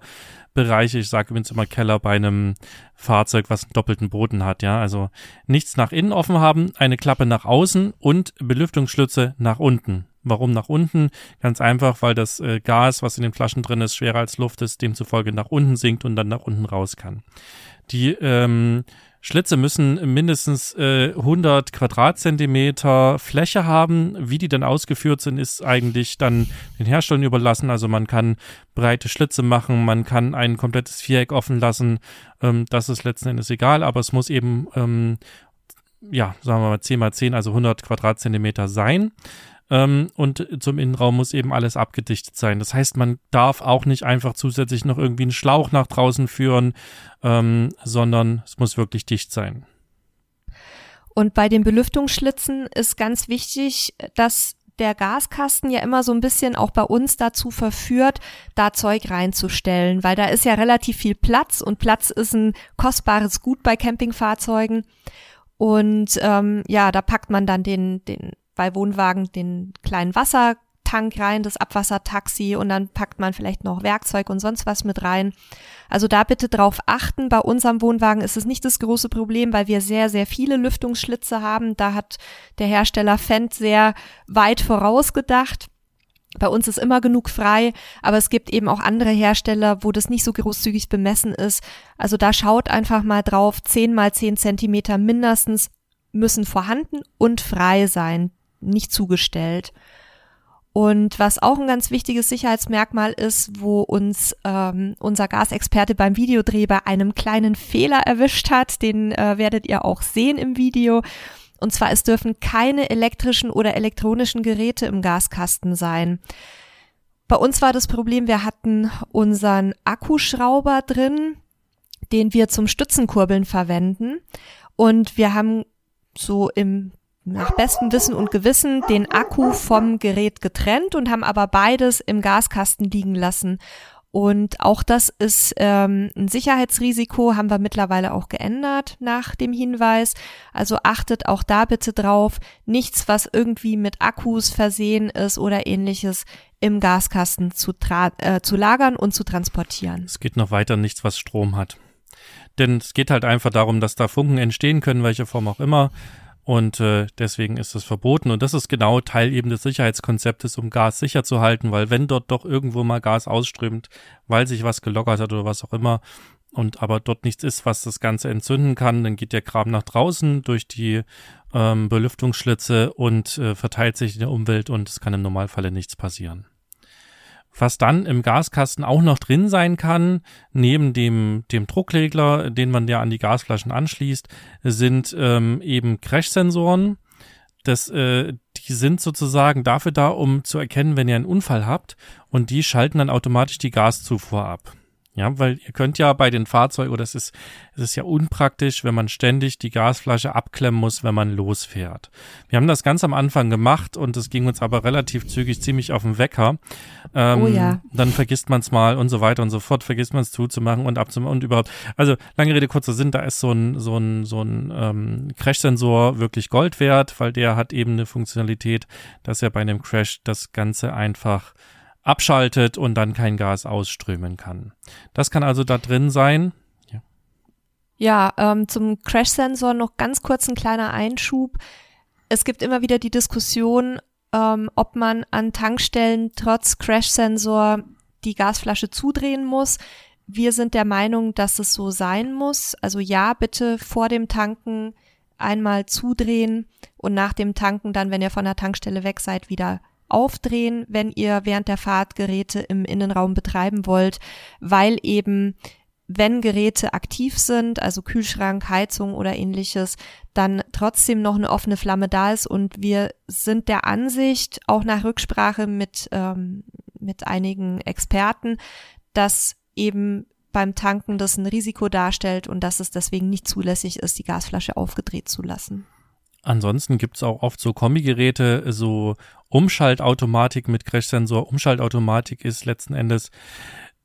Bereiche. Ich sage übrigens immer Keller bei einem Fahrzeug, was einen doppelten Boden hat, ja. Also nichts nach innen offen haben, eine Klappe nach außen und Belüftungsschlitze nach unten. Warum nach unten? Ganz einfach, weil das äh, Gas, was in den Flaschen drin ist, schwerer als Luft ist, demzufolge nach unten sinkt und dann nach unten raus kann. Die ähm, Schlitze müssen mindestens äh, 100 Quadratzentimeter Fläche haben. Wie die dann ausgeführt sind, ist eigentlich dann den Herstellern überlassen. Also man kann breite Schlitze machen, man kann ein komplettes Viereck offen lassen. Ähm, das ist letzten Endes egal, aber es muss eben, ähm, ja, sagen wir mal 10 mal 10, also 100 Quadratzentimeter sein. Ähm, und zum Innenraum muss eben alles abgedichtet sein. Das heißt, man darf auch nicht einfach zusätzlich noch irgendwie einen Schlauch nach draußen führen, ähm, sondern es muss wirklich dicht sein. Und bei den Belüftungsschlitzen ist ganz wichtig, dass der Gaskasten ja immer so ein bisschen auch bei uns dazu verführt, da Zeug reinzustellen, weil da ist ja relativ viel Platz und Platz ist ein kostbares Gut bei Campingfahrzeugen. Und ähm, ja, da packt man dann den, den bei Wohnwagen den kleinen Wassertank rein, das Abwassertaxi und dann packt man vielleicht noch Werkzeug und sonst was mit rein. Also da bitte drauf achten. Bei unserem Wohnwagen ist es nicht das große Problem, weil wir sehr, sehr viele Lüftungsschlitze haben. Da hat der Hersteller Fendt sehr weit vorausgedacht. Bei uns ist immer genug frei, aber es gibt eben auch andere Hersteller, wo das nicht so großzügig bemessen ist. Also da schaut einfach mal drauf, 10 mal 10 Zentimeter mindestens müssen vorhanden und frei sein nicht zugestellt. Und was auch ein ganz wichtiges Sicherheitsmerkmal ist, wo uns ähm, unser Gasexperte beim Videodreh bei einem kleinen Fehler erwischt hat, den äh, werdet ihr auch sehen im Video. Und zwar, es dürfen keine elektrischen oder elektronischen Geräte im Gaskasten sein. Bei uns war das Problem, wir hatten unseren Akkuschrauber drin, den wir zum Stützenkurbeln verwenden. Und wir haben so im nach bestem Wissen und Gewissen den Akku vom Gerät getrennt und haben aber beides im Gaskasten liegen lassen. Und auch das ist ähm, ein Sicherheitsrisiko, haben wir mittlerweile auch geändert nach dem Hinweis. Also achtet auch da bitte drauf, nichts, was irgendwie mit Akkus versehen ist oder ähnliches im Gaskasten zu, äh, zu lagern und zu transportieren. Es geht noch weiter nichts, was Strom hat. Denn es geht halt einfach darum, dass da Funken entstehen können, welche Form auch immer. Und äh, deswegen ist das verboten. Und das ist genau Teil eben des Sicherheitskonzeptes, um Gas sicher zu halten, weil wenn dort doch irgendwo mal Gas ausströmt, weil sich was gelockert hat oder was auch immer, und aber dort nichts ist, was das Ganze entzünden kann, dann geht der Kram nach draußen durch die ähm, Belüftungsschlitze und äh, verteilt sich in der Umwelt und es kann im Normalfalle nichts passieren. Was dann im Gaskasten auch noch drin sein kann, neben dem, dem Druckregler, den man ja an die Gasflaschen anschließt, sind ähm, eben Crash-Sensoren. Das, äh, die sind sozusagen dafür da, um zu erkennen, wenn ihr einen Unfall habt und die schalten dann automatisch die Gaszufuhr ab. Ja, weil ihr könnt ja bei den Fahrzeugen, oder es ist, es ist ja unpraktisch, wenn man ständig die Gasflasche abklemmen muss, wenn man losfährt. Wir haben das ganz am Anfang gemacht und es ging uns aber relativ zügig ziemlich auf den Wecker. Ähm, oh ja. Dann vergisst man es mal und so weiter und so fort, vergisst man es zuzumachen und abzumachen und überhaupt. Also lange Rede, kurzer Sinn, da ist so ein, so ein, so ein ähm, Crash-Sensor wirklich Gold wert, weil der hat eben eine Funktionalität, dass er bei einem Crash das Ganze einfach abschaltet und dann kein Gas ausströmen kann. Das kann also da drin sein. Ja, ja ähm, zum Crash-Sensor noch ganz kurz ein kleiner Einschub. Es gibt immer wieder die Diskussion, ähm, ob man an Tankstellen trotz Crash-Sensor die Gasflasche zudrehen muss. Wir sind der Meinung, dass es so sein muss. Also ja, bitte vor dem Tanken einmal zudrehen und nach dem Tanken dann, wenn ihr von der Tankstelle weg seid, wieder aufdrehen, wenn ihr während der Fahrt Geräte im Innenraum betreiben wollt, weil eben wenn Geräte aktiv sind, also Kühlschrank, Heizung oder ähnliches, dann trotzdem noch eine offene Flamme da ist. Und wir sind der Ansicht, auch nach Rücksprache mit, ähm, mit einigen Experten, dass eben beim Tanken das ein Risiko darstellt und dass es deswegen nicht zulässig ist, die Gasflasche aufgedreht zu lassen. Ansonsten gibt's auch oft so Kombigeräte, so Umschaltautomatik mit Crashsensor. Umschaltautomatik ist letzten Endes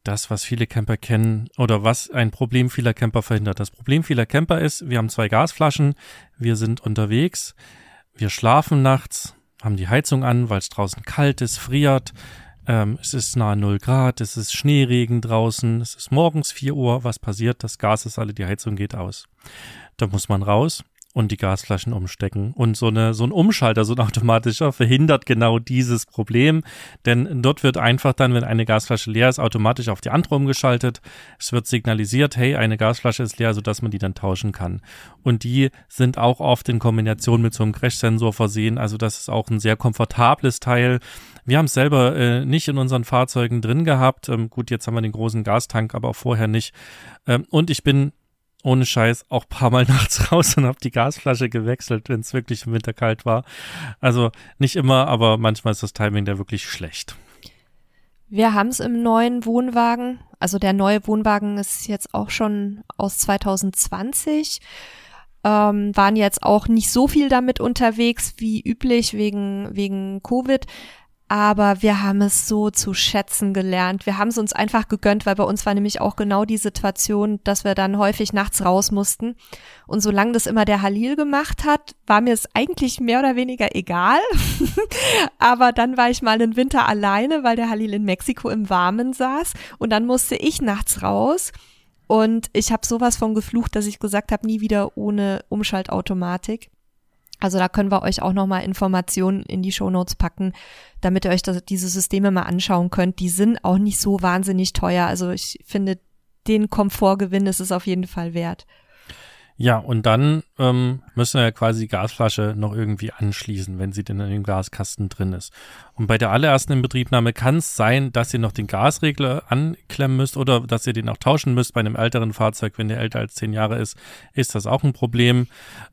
das, was viele Camper kennen oder was ein Problem vieler Camper verhindert. Das Problem vieler Camper ist, wir haben zwei Gasflaschen, wir sind unterwegs, wir schlafen nachts, haben die Heizung an, weil es draußen kalt ist, friert, ähm, es ist nahe 0 Grad, es ist Schneeregen draußen, es ist morgens 4 Uhr, was passiert? Das Gas ist alle, die Heizung geht aus. Da muss man raus, und die Gasflaschen umstecken. Und so eine, so ein Umschalter, so ein automatischer, verhindert genau dieses Problem. Denn dort wird einfach dann, wenn eine Gasflasche leer ist, automatisch auf die andere umgeschaltet. Es wird signalisiert, hey, eine Gasflasche ist leer, sodass man die dann tauschen kann. Und die sind auch oft in Kombination mit so einem Crash-Sensor versehen. Also das ist auch ein sehr komfortables Teil. Wir haben es selber äh, nicht in unseren Fahrzeugen drin gehabt. Ähm, gut, jetzt haben wir den großen Gastank, aber auch vorher nicht. Ähm, und ich bin ohne Scheiß auch paar Mal nachts raus und habe die Gasflasche gewechselt, wenn es wirklich im Winter kalt war. Also nicht immer, aber manchmal ist das Timing da wirklich schlecht. Wir haben es im neuen Wohnwagen. Also der neue Wohnwagen ist jetzt auch schon aus 2020. Ähm, waren jetzt auch nicht so viel damit unterwegs wie üblich wegen, wegen Covid aber wir haben es so zu schätzen gelernt. Wir haben es uns einfach gegönnt, weil bei uns war nämlich auch genau die Situation, dass wir dann häufig nachts raus mussten. Und solange das immer der Halil gemacht hat, war mir es eigentlich mehr oder weniger egal. aber dann war ich mal einen Winter alleine, weil der Halil in Mexiko im Warmen saß. Und dann musste ich nachts raus. Und ich habe sowas von geflucht, dass ich gesagt habe, nie wieder ohne Umschaltautomatik. Also da können wir euch auch nochmal Informationen in die Shownotes packen, damit ihr euch das, diese Systeme mal anschauen könnt. Die sind auch nicht so wahnsinnig teuer. Also ich finde, den Komfortgewinn ist es auf jeden Fall wert. Ja, und dann ähm, müssen wir ja quasi die Gasflasche noch irgendwie anschließen, wenn sie denn in dem Gaskasten drin ist. Und bei der allerersten Inbetriebnahme kann es sein, dass ihr noch den Gasregler anklemmen müsst oder dass ihr den auch tauschen müsst. Bei einem älteren Fahrzeug, wenn der älter als zehn Jahre ist, ist das auch ein Problem.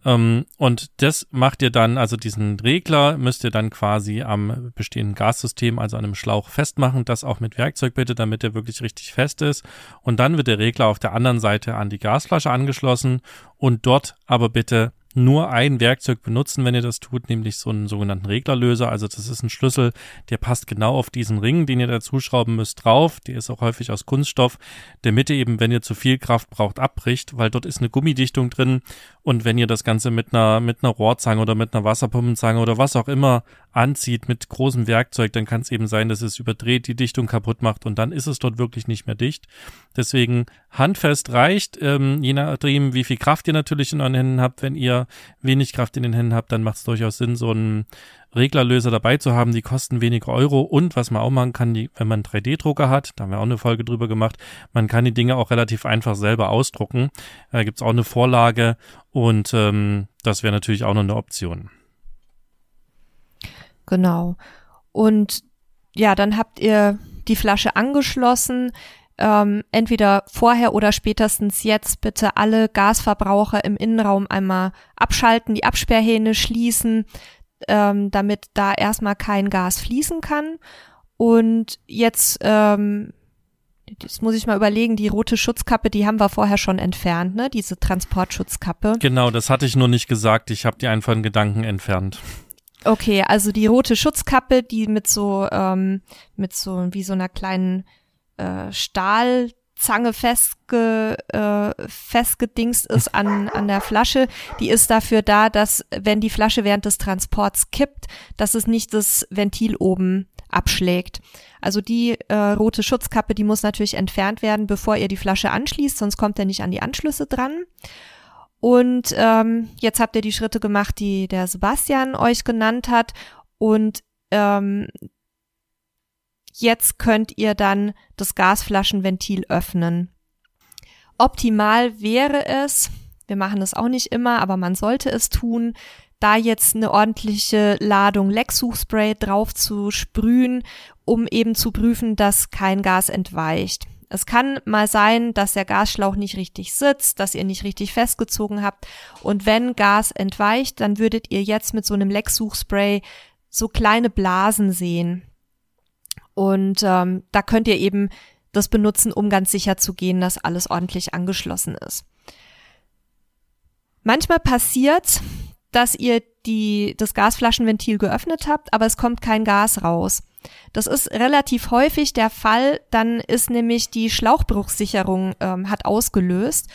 Ähm, und das macht ihr dann, also diesen Regler müsst ihr dann quasi am bestehenden Gassystem, also an einem Schlauch festmachen. Das auch mit Werkzeug bitte, damit er wirklich richtig fest ist. Und dann wird der Regler auf der anderen Seite an die Gasflasche angeschlossen und dort aber bitte nur ein Werkzeug benutzen, wenn ihr das tut, nämlich so einen sogenannten Reglerlöser. Also das ist ein Schlüssel, der passt genau auf diesen Ring, den ihr da zuschrauben müsst, drauf. Der ist auch häufig aus Kunststoff, damit ihr eben, wenn ihr zu viel Kraft braucht, abbricht, weil dort ist eine Gummidichtung drin. Und wenn ihr das Ganze mit einer, mit einer Rohrzange oder mit einer Wasserpumpenzange oder was auch immer anzieht mit großem Werkzeug, dann kann es eben sein, dass es überdreht, die Dichtung kaputt macht und dann ist es dort wirklich nicht mehr dicht. Deswegen handfest reicht, ähm, je nachdem, wie viel Kraft ihr natürlich in euren Händen habt. Wenn ihr wenig Kraft in den Händen habt, dann macht es durchaus Sinn, so einen Reglerlöser dabei zu haben. Die kosten wenig Euro und was man auch machen kann, die, wenn man einen 3D-Drucker hat, da haben wir auch eine Folge drüber gemacht, man kann die Dinge auch relativ einfach selber ausdrucken. Da gibt's auch eine Vorlage und ähm, das wäre natürlich auch noch eine Option. Genau. Und ja, dann habt ihr die Flasche angeschlossen. Ähm, entweder vorher oder spätestens jetzt bitte alle Gasverbraucher im Innenraum einmal abschalten, die Absperrhähne schließen, ähm, damit da erstmal kein Gas fließen kann. Und jetzt, ähm, das muss ich mal überlegen, die rote Schutzkappe, die haben wir vorher schon entfernt, ne? Diese Transportschutzkappe. Genau, das hatte ich nur nicht gesagt. Ich habe die einfach in Gedanken entfernt. Okay, also die rote Schutzkappe, die mit so ähm, mit so wie so einer kleinen äh, Stahlzange festge, äh, festgedingst ist an an der Flasche, die ist dafür da, dass wenn die Flasche während des Transports kippt, dass es nicht das Ventil oben abschlägt. Also die äh, rote Schutzkappe, die muss natürlich entfernt werden, bevor ihr die Flasche anschließt, sonst kommt er nicht an die Anschlüsse dran. Und ähm, jetzt habt ihr die Schritte gemacht, die der Sebastian euch genannt hat. Und ähm, jetzt könnt ihr dann das Gasflaschenventil öffnen. Optimal wäre es, wir machen es auch nicht immer, aber man sollte es tun, da jetzt eine ordentliche Ladung Lecksuchspray drauf zu sprühen, um eben zu prüfen, dass kein Gas entweicht. Es kann mal sein, dass der Gasschlauch nicht richtig sitzt, dass ihr nicht richtig festgezogen habt. Und wenn Gas entweicht, dann würdet ihr jetzt mit so einem Lecksuchspray so kleine Blasen sehen. Und ähm, da könnt ihr eben das benutzen, um ganz sicher zu gehen, dass alles ordentlich angeschlossen ist. Manchmal passiert, dass ihr die, das Gasflaschenventil geöffnet habt, aber es kommt kein Gas raus. Das ist relativ häufig der Fall. Dann ist nämlich die Schlauchbruchsicherung ähm, hat ausgelöst.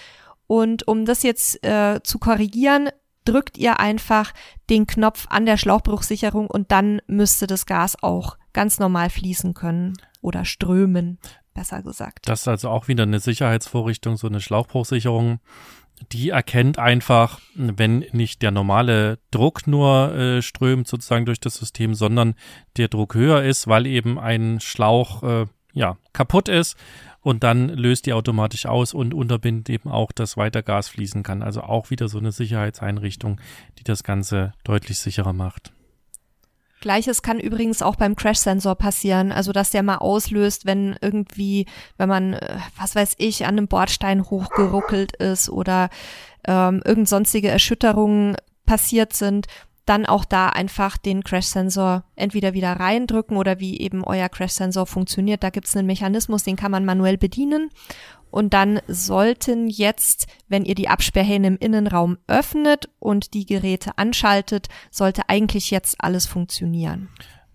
Und um das jetzt äh, zu korrigieren, drückt ihr einfach den Knopf an der Schlauchbruchsicherung und dann müsste das Gas auch ganz normal fließen können oder strömen, besser gesagt. Das ist also auch wieder eine Sicherheitsvorrichtung, so eine Schlauchbruchsicherung die erkennt einfach, wenn nicht der normale Druck nur äh, strömt sozusagen durch das System, sondern der Druck höher ist, weil eben ein Schlauch äh, ja kaputt ist und dann löst die automatisch aus und unterbindet eben auch, dass weiter Gas fließen kann. Also auch wieder so eine Sicherheitseinrichtung, die das Ganze deutlich sicherer macht. Gleiches kann übrigens auch beim Crash-Sensor passieren, also dass der mal auslöst, wenn irgendwie, wenn man, äh, was weiß ich, an einem Bordstein hochgeruckelt ist oder ähm, irgend sonstige Erschütterungen passiert sind, dann auch da einfach den Crash-Sensor entweder wieder reindrücken oder wie eben euer Crash-Sensor funktioniert. Da gibt es einen Mechanismus, den kann man manuell bedienen und dann sollten jetzt, wenn ihr die Absperrhähne im Innenraum öffnet und die Geräte anschaltet, sollte eigentlich jetzt alles funktionieren.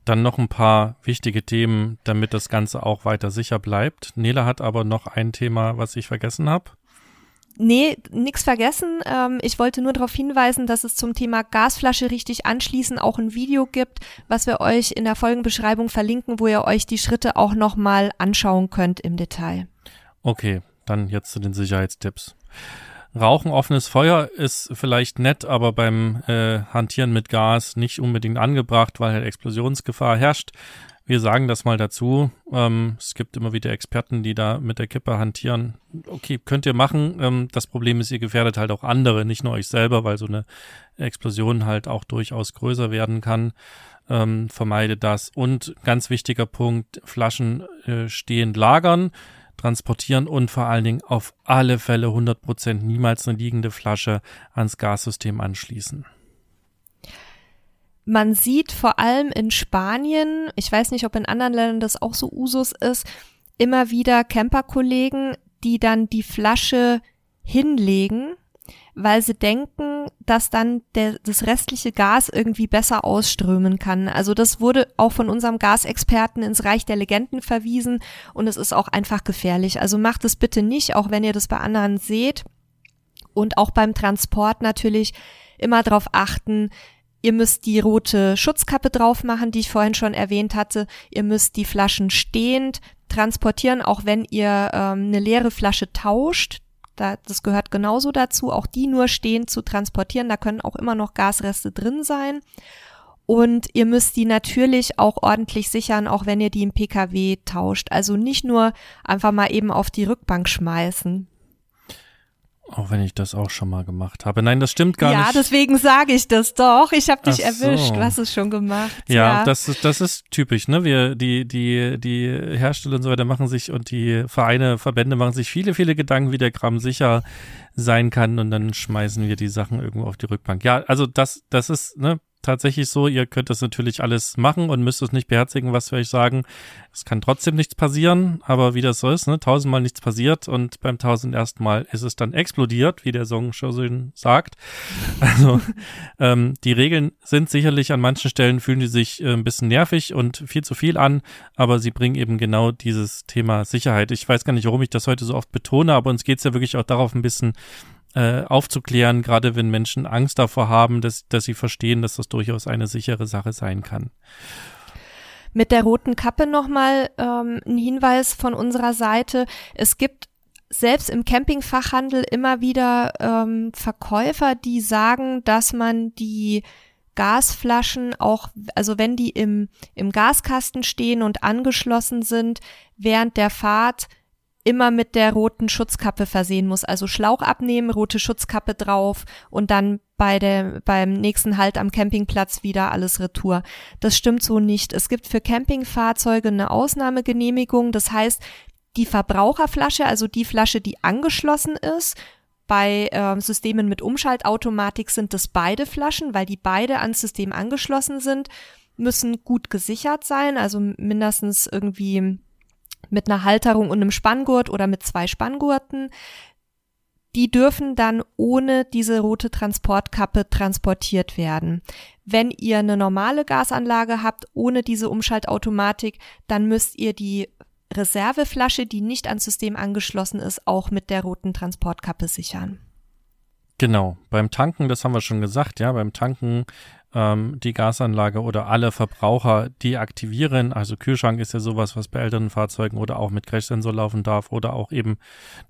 Dann noch ein paar wichtige Themen, damit das Ganze auch weiter sicher bleibt. Nela hat aber noch ein Thema, was ich vergessen habe. Nee, nix vergessen. Ähm, ich wollte nur darauf hinweisen, dass es zum Thema Gasflasche richtig anschließen auch ein Video gibt, was wir euch in der Folgenbeschreibung verlinken, wo ihr euch die Schritte auch nochmal anschauen könnt im Detail. Okay, dann jetzt zu den Sicherheitstipps. Rauchen offenes Feuer ist vielleicht nett, aber beim äh, Hantieren mit Gas nicht unbedingt angebracht, weil halt Explosionsgefahr herrscht. Wir sagen das mal dazu. Ähm, es gibt immer wieder Experten, die da mit der Kippe hantieren. Okay, könnt ihr machen. Ähm, das Problem ist, ihr gefährdet halt auch andere, nicht nur euch selber, weil so eine Explosion halt auch durchaus größer werden kann. Ähm, vermeidet das. Und ganz wichtiger Punkt, Flaschen äh, stehend lagern transportieren und vor allen Dingen auf alle Fälle 100% niemals eine liegende Flasche ans Gassystem anschließen. Man sieht vor allem in Spanien, ich weiß nicht, ob in anderen Ländern das auch so Usus ist, immer wieder Camperkollegen, die dann die Flasche hinlegen weil sie denken, dass dann der, das restliche Gas irgendwie besser ausströmen kann. Also das wurde auch von unserem Gasexperten ins Reich der Legenden verwiesen und es ist auch einfach gefährlich. Also macht es bitte nicht, auch wenn ihr das bei anderen seht. Und auch beim Transport natürlich immer darauf achten, Ihr müsst die rote Schutzkappe drauf machen, die ich vorhin schon erwähnt hatte. Ihr müsst die Flaschen stehend transportieren, auch wenn ihr ähm, eine leere Flasche tauscht. Da, das gehört genauso dazu, auch die nur stehend zu transportieren. Da können auch immer noch Gasreste drin sein. Und ihr müsst die natürlich auch ordentlich sichern, auch wenn ihr die im Pkw tauscht. Also nicht nur einfach mal eben auf die Rückbank schmeißen. Auch wenn ich das auch schon mal gemacht habe. Nein, das stimmt gar ja, nicht. Ja, deswegen sage ich das doch. Ich habe dich Ach erwischt. so. Du hast es schon gemacht. Ja, Ja, das ist das ist typisch, ne? Wir die die die Hersteller und so weiter machen sich und die Vereine, Verbände machen sich viele viele Gedanken, wie der Kram sicher sein kann und dann schmeißen wir die Sachen irgendwo auf die Rückbank. Ja, also das das ist ne tatsächlich so. Ihr könnt das natürlich alles machen und müsst es nicht beherzigen, was wir euch sagen. Es kann trotzdem nichts passieren, aber wie das so ist, ne, tausendmal nichts passiert und beim tausendersten Mal ist es dann explodiert, wie der Song schon sagt. Also ähm, die Regeln sind sicherlich an manchen Stellen fühlen die sich äh, ein bisschen nervig und viel zu viel an, aber sie bringen eben genau dieses Thema Sicherheit. Ich weiß gar nicht, warum ich das heute so oft betone, aber uns geht's ja wirklich auch darauf, ein bisschen äh, aufzuklären, gerade wenn Menschen Angst davor haben, dass, dass sie verstehen, dass das durchaus eine sichere Sache sein kann. Mit der roten Kappe nochmal ähm, ein Hinweis von unserer Seite. Es gibt selbst im Campingfachhandel immer wieder ähm, Verkäufer, die sagen, dass man die Gasflaschen auch, also wenn die im, im Gaskasten stehen und angeschlossen sind, während der Fahrt immer mit der roten Schutzkappe versehen muss. Also Schlauch abnehmen, rote Schutzkappe drauf und dann bei der, beim nächsten Halt am Campingplatz wieder alles retour. Das stimmt so nicht. Es gibt für Campingfahrzeuge eine Ausnahmegenehmigung. Das heißt, die Verbraucherflasche, also die Flasche, die angeschlossen ist, bei äh, Systemen mit Umschaltautomatik sind es beide Flaschen, weil die beide ans System angeschlossen sind, müssen gut gesichert sein, also mindestens irgendwie mit einer Halterung und einem Spanngurt oder mit zwei Spanngurten. Die dürfen dann ohne diese rote Transportkappe transportiert werden. Wenn ihr eine normale Gasanlage habt, ohne diese Umschaltautomatik, dann müsst ihr die Reserveflasche, die nicht ans System angeschlossen ist, auch mit der roten Transportkappe sichern. Genau, beim Tanken, das haben wir schon gesagt, ja, beim Tanken ähm, die Gasanlage oder alle Verbraucher deaktivieren. Also Kühlschrank ist ja sowas, was bei älteren Fahrzeugen oder auch mit Crashsensor laufen darf oder auch eben,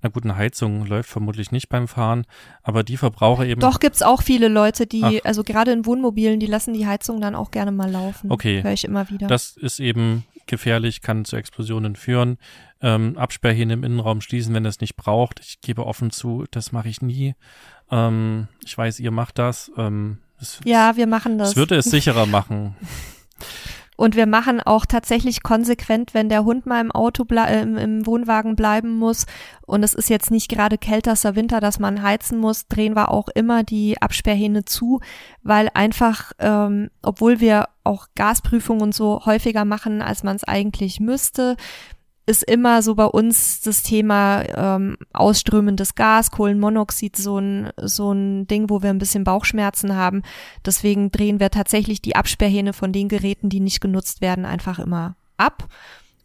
na gut, eine Heizung läuft vermutlich nicht beim Fahren, aber die Verbraucher eben. Doch gibt's auch viele Leute, die, Ach. also gerade in Wohnmobilen, die lassen die Heizung dann auch gerne mal laufen. Okay. Höre ich immer wieder. Das ist eben gefährlich, kann zu Explosionen führen. Ähm, Absperrhähne im Innenraum schließen, wenn es nicht braucht. Ich gebe offen zu, das mache ich nie. Ähm, ich weiß, ihr macht das. Ähm, es, ja, wir machen das. es würde es sicherer machen. Und wir machen auch tatsächlich konsequent, wenn der Hund mal im Auto äh, im, im Wohnwagen bleiben muss und es ist jetzt nicht gerade kälterster Winter, dass man heizen muss, drehen wir auch immer die Absperrhähne zu, weil einfach, ähm, obwohl wir auch Gasprüfungen und so häufiger machen, als man es eigentlich müsste, ist immer so bei uns das Thema ähm, ausströmendes Gas, Kohlenmonoxid, so ein, so ein Ding, wo wir ein bisschen Bauchschmerzen haben. Deswegen drehen wir tatsächlich die Absperrhähne von den Geräten, die nicht genutzt werden, einfach immer ab.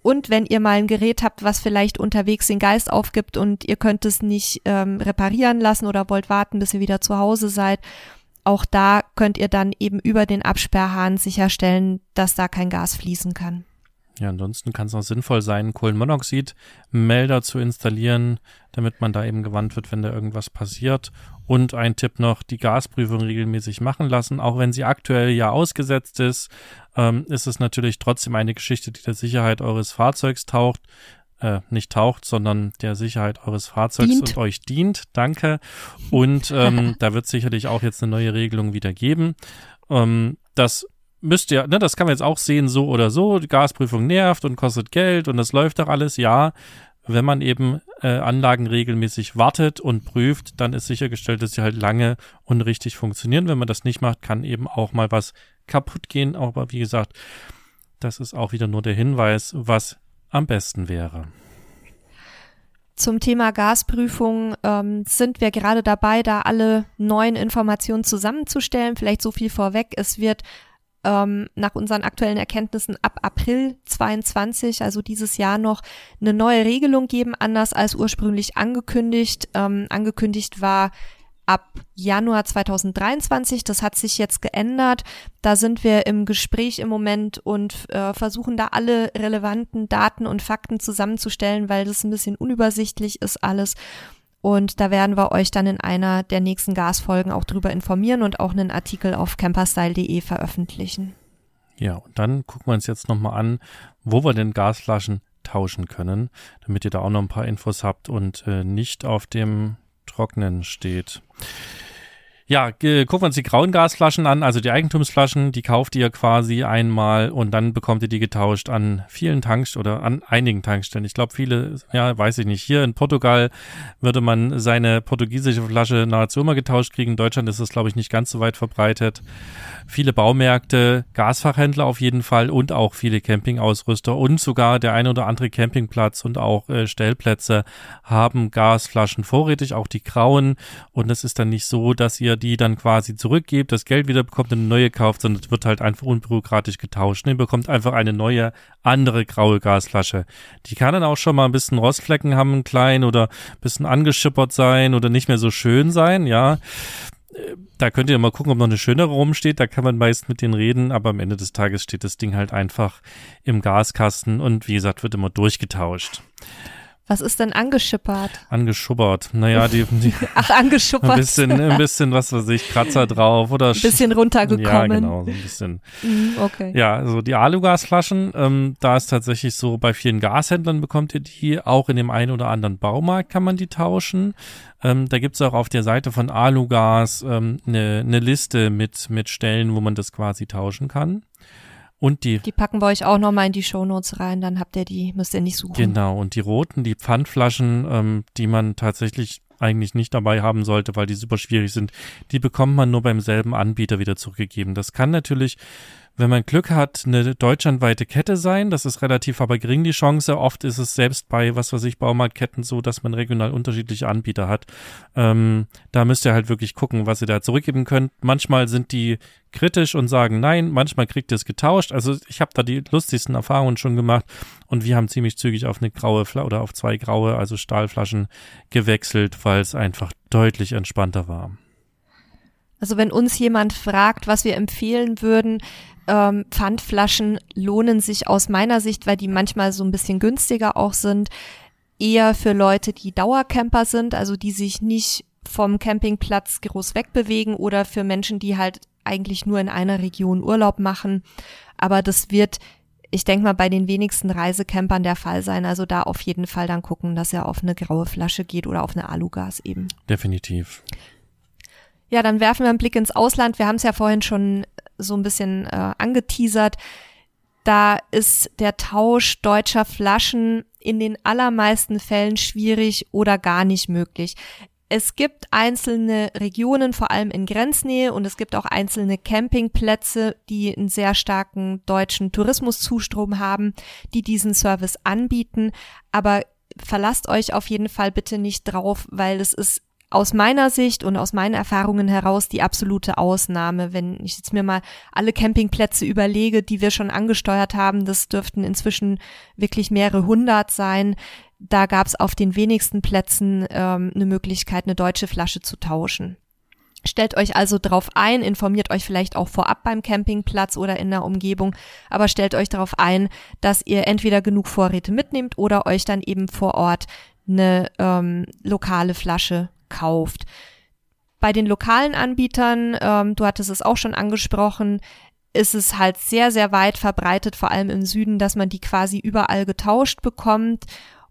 Und wenn ihr mal ein Gerät habt, was vielleicht unterwegs den Geist aufgibt und ihr könnt es nicht ähm, reparieren lassen oder wollt warten, bis ihr wieder zu Hause seid, auch da könnt ihr dann eben über den Absperrhahn sicherstellen, dass da kein Gas fließen kann. Ja, ansonsten kann es auch sinnvoll sein, Kohlenmonoxid-Melder zu installieren, damit man da eben gewandt wird, wenn da irgendwas passiert. Und ein Tipp noch, die Gasprüfung regelmäßig machen lassen. Auch wenn sie aktuell ja ausgesetzt ist, ähm, ist es natürlich trotzdem eine Geschichte, die der Sicherheit eures Fahrzeugs taucht. Äh, nicht taucht, sondern der Sicherheit eures Fahrzeugs Dient. und euch dient. Danke. Und ähm, da wird sicherlich auch jetzt eine neue Regelung wieder geben. Ähm, das müsst ihr, ne, das kann man jetzt auch sehen, so oder so. Die Gasprüfung nervt und kostet Geld und das läuft doch alles, ja. Wenn man eben äh, Anlagen regelmäßig wartet und prüft, dann ist sichergestellt, dass sie halt lange und richtig funktionieren. Wenn man das nicht macht, kann eben auch mal was kaputt gehen. Aber wie gesagt, das ist auch wieder nur der Hinweis, was am besten wäre. zum Thema Gasprüfung ähm, sind wir gerade dabei, da alle neuen Informationen zusammenzustellen. Vielleicht so viel vorweg. Es wird ähm, nach unseren aktuellen Erkenntnissen ab April 22, also dieses Jahr noch, eine neue Regelung geben, anders als ursprünglich angekündigt. Ähm, angekündigt war ab Januar 2023. Das hat sich jetzt geändert. Da sind wir im Gespräch im Moment und äh, versuchen da alle relevanten Daten und Fakten zusammenzustellen, weil das ein bisschen unübersichtlich ist alles. Und da werden wir euch dann in einer der nächsten Gasfolgen auch drüber informieren und auch einen Artikel auf camperstyle.de veröffentlichen. Ja, und dann gucken wir uns jetzt nochmal an, wo wir denn Gasflaschen tauschen können, damit ihr da auch noch ein paar Infos habt und äh, nicht auf dem Trocknen steht. Ja, gucken wir uns die grauen Gasflaschen an, also die Eigentumsflaschen, die kauft ihr quasi einmal und dann bekommt ihr die getauscht an vielen Tankstellen oder an einigen Tankstellen. Ich glaube, viele, ja, weiß ich nicht. Hier in Portugal würde man seine portugiesische Flasche nahezu immer getauscht kriegen. In Deutschland ist es, glaube ich, nicht ganz so weit verbreitet viele Baumärkte, Gasfachhändler auf jeden Fall und auch viele Campingausrüster und sogar der ein oder andere Campingplatz und auch äh, Stellplätze haben Gasflaschen vorrätig, auch die grauen. Und es ist dann nicht so, dass ihr die dann quasi zurückgebt, das Geld wieder bekommt und eine neue kauft, sondern es wird halt einfach unbürokratisch getauscht. Ihr bekommt einfach eine neue, andere graue Gasflasche. Die kann dann auch schon mal ein bisschen Rostflecken haben, ein klein oder ein bisschen angeschippert sein oder nicht mehr so schön sein, ja da könnt ihr mal gucken, ob noch eine schönere rumsteht. Da kann man meist mit denen reden, aber am Ende des Tages steht das Ding halt einfach im Gaskasten und wie gesagt, wird immer durchgetauscht. Was ist denn angeschippert? Angeschubbert. Naja, die, die Ach, angeschubbert. Ein bisschen, ein bisschen, was weiß ich, Kratzer drauf oder ein bisschen runtergekommen. Ja, genau, so ein bisschen. Mm, okay. Ja, also die Alugasflaschen, ähm, da ist tatsächlich so, bei vielen Gashändlern bekommt ihr die, auch in dem einen oder anderen Baumarkt kann man die tauschen. Ähm, da gibt's auch auf der Seite von Alugas ähm, eine, eine Liste mit, mit Stellen, wo man das quasi tauschen kann. Und die. Die packen wir euch auch nochmal in die Shownotes rein, dann habt ihr die, müsst ihr nicht suchen. Genau, und die roten, die Pfandflaschen, ähm, die man tatsächlich eigentlich nicht dabei haben sollte, weil die super schwierig sind, die bekommt man nur beim selben Anbieter wieder zurückgegeben. Das kann natürlich wenn man Glück hat, eine deutschlandweite Kette sein. Das ist relativ aber gering die Chance. Oft ist es selbst bei, was weiß ich, Baumarktketten so, dass man regional unterschiedliche Anbieter hat. Ähm, da müsst ihr halt wirklich gucken, was ihr da zurückgeben könnt. Manchmal sind die kritisch und sagen nein, manchmal kriegt ihr es getauscht. Also ich habe da die lustigsten Erfahrungen schon gemacht und wir haben ziemlich zügig auf eine graue Fla oder auf zwei graue, also Stahlflaschen gewechselt, weil es einfach deutlich entspannter war. Also wenn uns jemand fragt, was wir empfehlen würden, ähm, Pfandflaschen lohnen sich aus meiner Sicht, weil die manchmal so ein bisschen günstiger auch sind, eher für Leute, die Dauercamper sind, also die sich nicht vom Campingplatz groß wegbewegen oder für Menschen, die halt eigentlich nur in einer Region Urlaub machen. Aber das wird, ich denke mal, bei den wenigsten Reisecampern der Fall sein. Also da auf jeden Fall dann gucken, dass er auf eine graue Flasche geht oder auf eine Alugas eben. Definitiv. Ja, dann werfen wir einen Blick ins Ausland. Wir haben es ja vorhin schon so ein bisschen äh, angeteasert. Da ist der Tausch deutscher Flaschen in den allermeisten Fällen schwierig oder gar nicht möglich. Es gibt einzelne Regionen, vor allem in Grenznähe, und es gibt auch einzelne Campingplätze, die einen sehr starken deutschen Tourismuszustrom haben, die diesen Service anbieten. Aber verlasst euch auf jeden Fall bitte nicht drauf, weil es ist aus meiner Sicht und aus meinen Erfahrungen heraus die absolute Ausnahme. Wenn ich jetzt mir mal alle Campingplätze überlege, die wir schon angesteuert haben, das dürften inzwischen wirklich mehrere hundert sein. Da gab es auf den wenigsten Plätzen ähm, eine Möglichkeit, eine deutsche Flasche zu tauschen. Stellt euch also darauf ein, informiert euch vielleicht auch vorab beim Campingplatz oder in der Umgebung, aber stellt euch darauf ein, dass ihr entweder genug Vorräte mitnehmt oder euch dann eben vor Ort eine ähm, lokale Flasche kauft. Bei den lokalen Anbietern, ähm, du hattest es auch schon angesprochen, ist es halt sehr, sehr weit verbreitet, vor allem im Süden, dass man die quasi überall getauscht bekommt.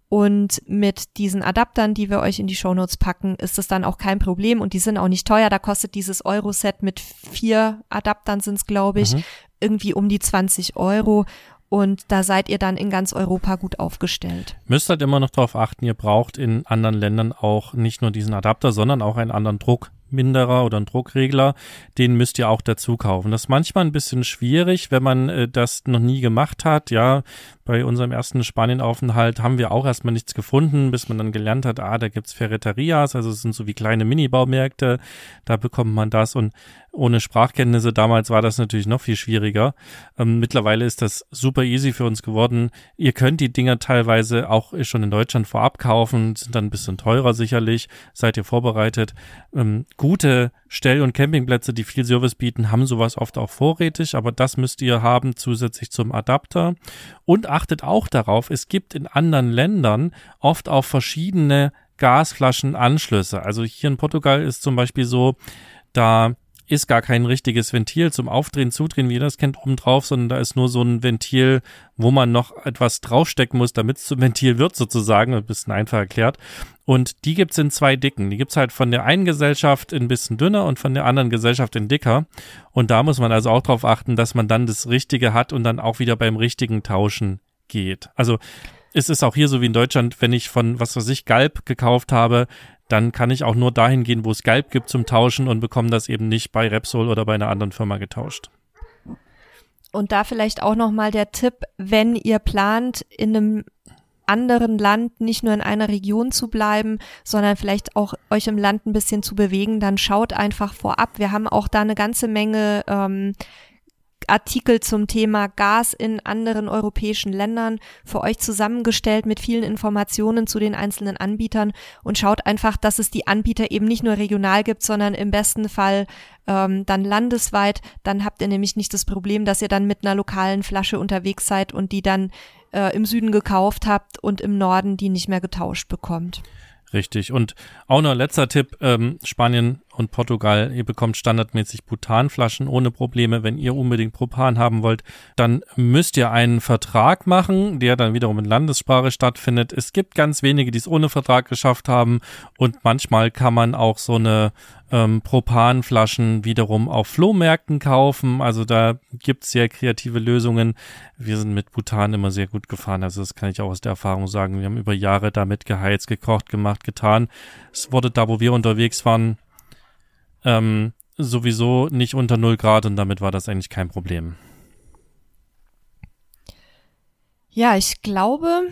Und mit diesen Adaptern, die wir euch in die Shownotes packen, ist es dann auch kein Problem und die sind auch nicht teuer. Da kostet dieses Euro-Set mit vier Adaptern sind es, glaube ich, mhm. irgendwie um die 20 Euro. Und da seid ihr dann in ganz Europa gut aufgestellt. Müsst halt immer noch darauf achten, ihr braucht in anderen Ländern auch nicht nur diesen Adapter, sondern auch einen anderen Druckminderer oder einen Druckregler. Den müsst ihr auch dazu kaufen. Das ist manchmal ein bisschen schwierig, wenn man äh, das noch nie gemacht hat. Ja, bei unserem ersten Spanienaufenthalt haben wir auch erstmal nichts gefunden, bis man dann gelernt hat, ah, da gibt's Ferreterias, also es sind so wie kleine Minibaumärkte, da bekommt man das und ohne Sprachkenntnisse damals war das natürlich noch viel schwieriger. Ähm, mittlerweile ist das super easy für uns geworden. Ihr könnt die Dinger teilweise auch schon in Deutschland vorab kaufen, sind dann ein bisschen teurer sicherlich, seid ihr vorbereitet. Ähm, gute Stell- und Campingplätze, die viel Service bieten, haben sowas oft auch vorrätig, aber das müsst ihr haben zusätzlich zum Adapter. Und achtet auch darauf, es gibt in anderen Ländern oft auch verschiedene Gasflaschenanschlüsse. Also hier in Portugal ist zum Beispiel so, da ist gar kein richtiges Ventil zum Aufdrehen, Zudrehen, wie ihr das kennt, oben drauf, sondern da ist nur so ein Ventil, wo man noch etwas draufstecken muss, damit es zum Ventil wird sozusagen, ein bisschen einfach erklärt. Und die gibt's in zwei Dicken. Die gibt's halt von der einen Gesellschaft ein bisschen dünner und von der anderen Gesellschaft in dicker. Und da muss man also auch drauf achten, dass man dann das Richtige hat und dann auch wieder beim richtigen Tauschen geht. Also es ist auch hier so wie in Deutschland, wenn ich von, was weiß ich, Galb gekauft habe, dann kann ich auch nur dahin gehen, wo es Galb gibt zum Tauschen und bekomme das eben nicht bei Repsol oder bei einer anderen Firma getauscht. Und da vielleicht auch nochmal der Tipp, wenn ihr plant, in einem anderen Land nicht nur in einer Region zu bleiben, sondern vielleicht auch euch im Land ein bisschen zu bewegen, dann schaut einfach vorab. Wir haben auch da eine ganze Menge ähm, Artikel zum Thema Gas in anderen europäischen Ländern für euch zusammengestellt mit vielen Informationen zu den einzelnen Anbietern und schaut einfach, dass es die Anbieter eben nicht nur regional gibt, sondern im besten Fall ähm, dann landesweit. Dann habt ihr nämlich nicht das Problem, dass ihr dann mit einer lokalen Flasche unterwegs seid und die dann äh, im Süden gekauft habt und im Norden die nicht mehr getauscht bekommt. Richtig. Und auch noch letzter Tipp, ähm, Spanien und Portugal, ihr bekommt standardmäßig Butanflaschen ohne Probleme. Wenn ihr unbedingt Propan haben wollt, dann müsst ihr einen Vertrag machen, der dann wiederum in Landessprache stattfindet. Es gibt ganz wenige, die es ohne Vertrag geschafft haben und manchmal kann man auch so eine ähm, Propanflaschen wiederum auf Flohmärkten kaufen. Also da gibt es sehr kreative Lösungen. Wir sind mit Butan immer sehr gut gefahren. Also das kann ich auch aus der Erfahrung sagen. Wir haben über Jahre damit geheizt, gekocht, gemacht, getan. Es wurde da, wo wir unterwegs waren, ähm, sowieso nicht unter 0 Grad und damit war das eigentlich kein Problem. Ja, ich glaube,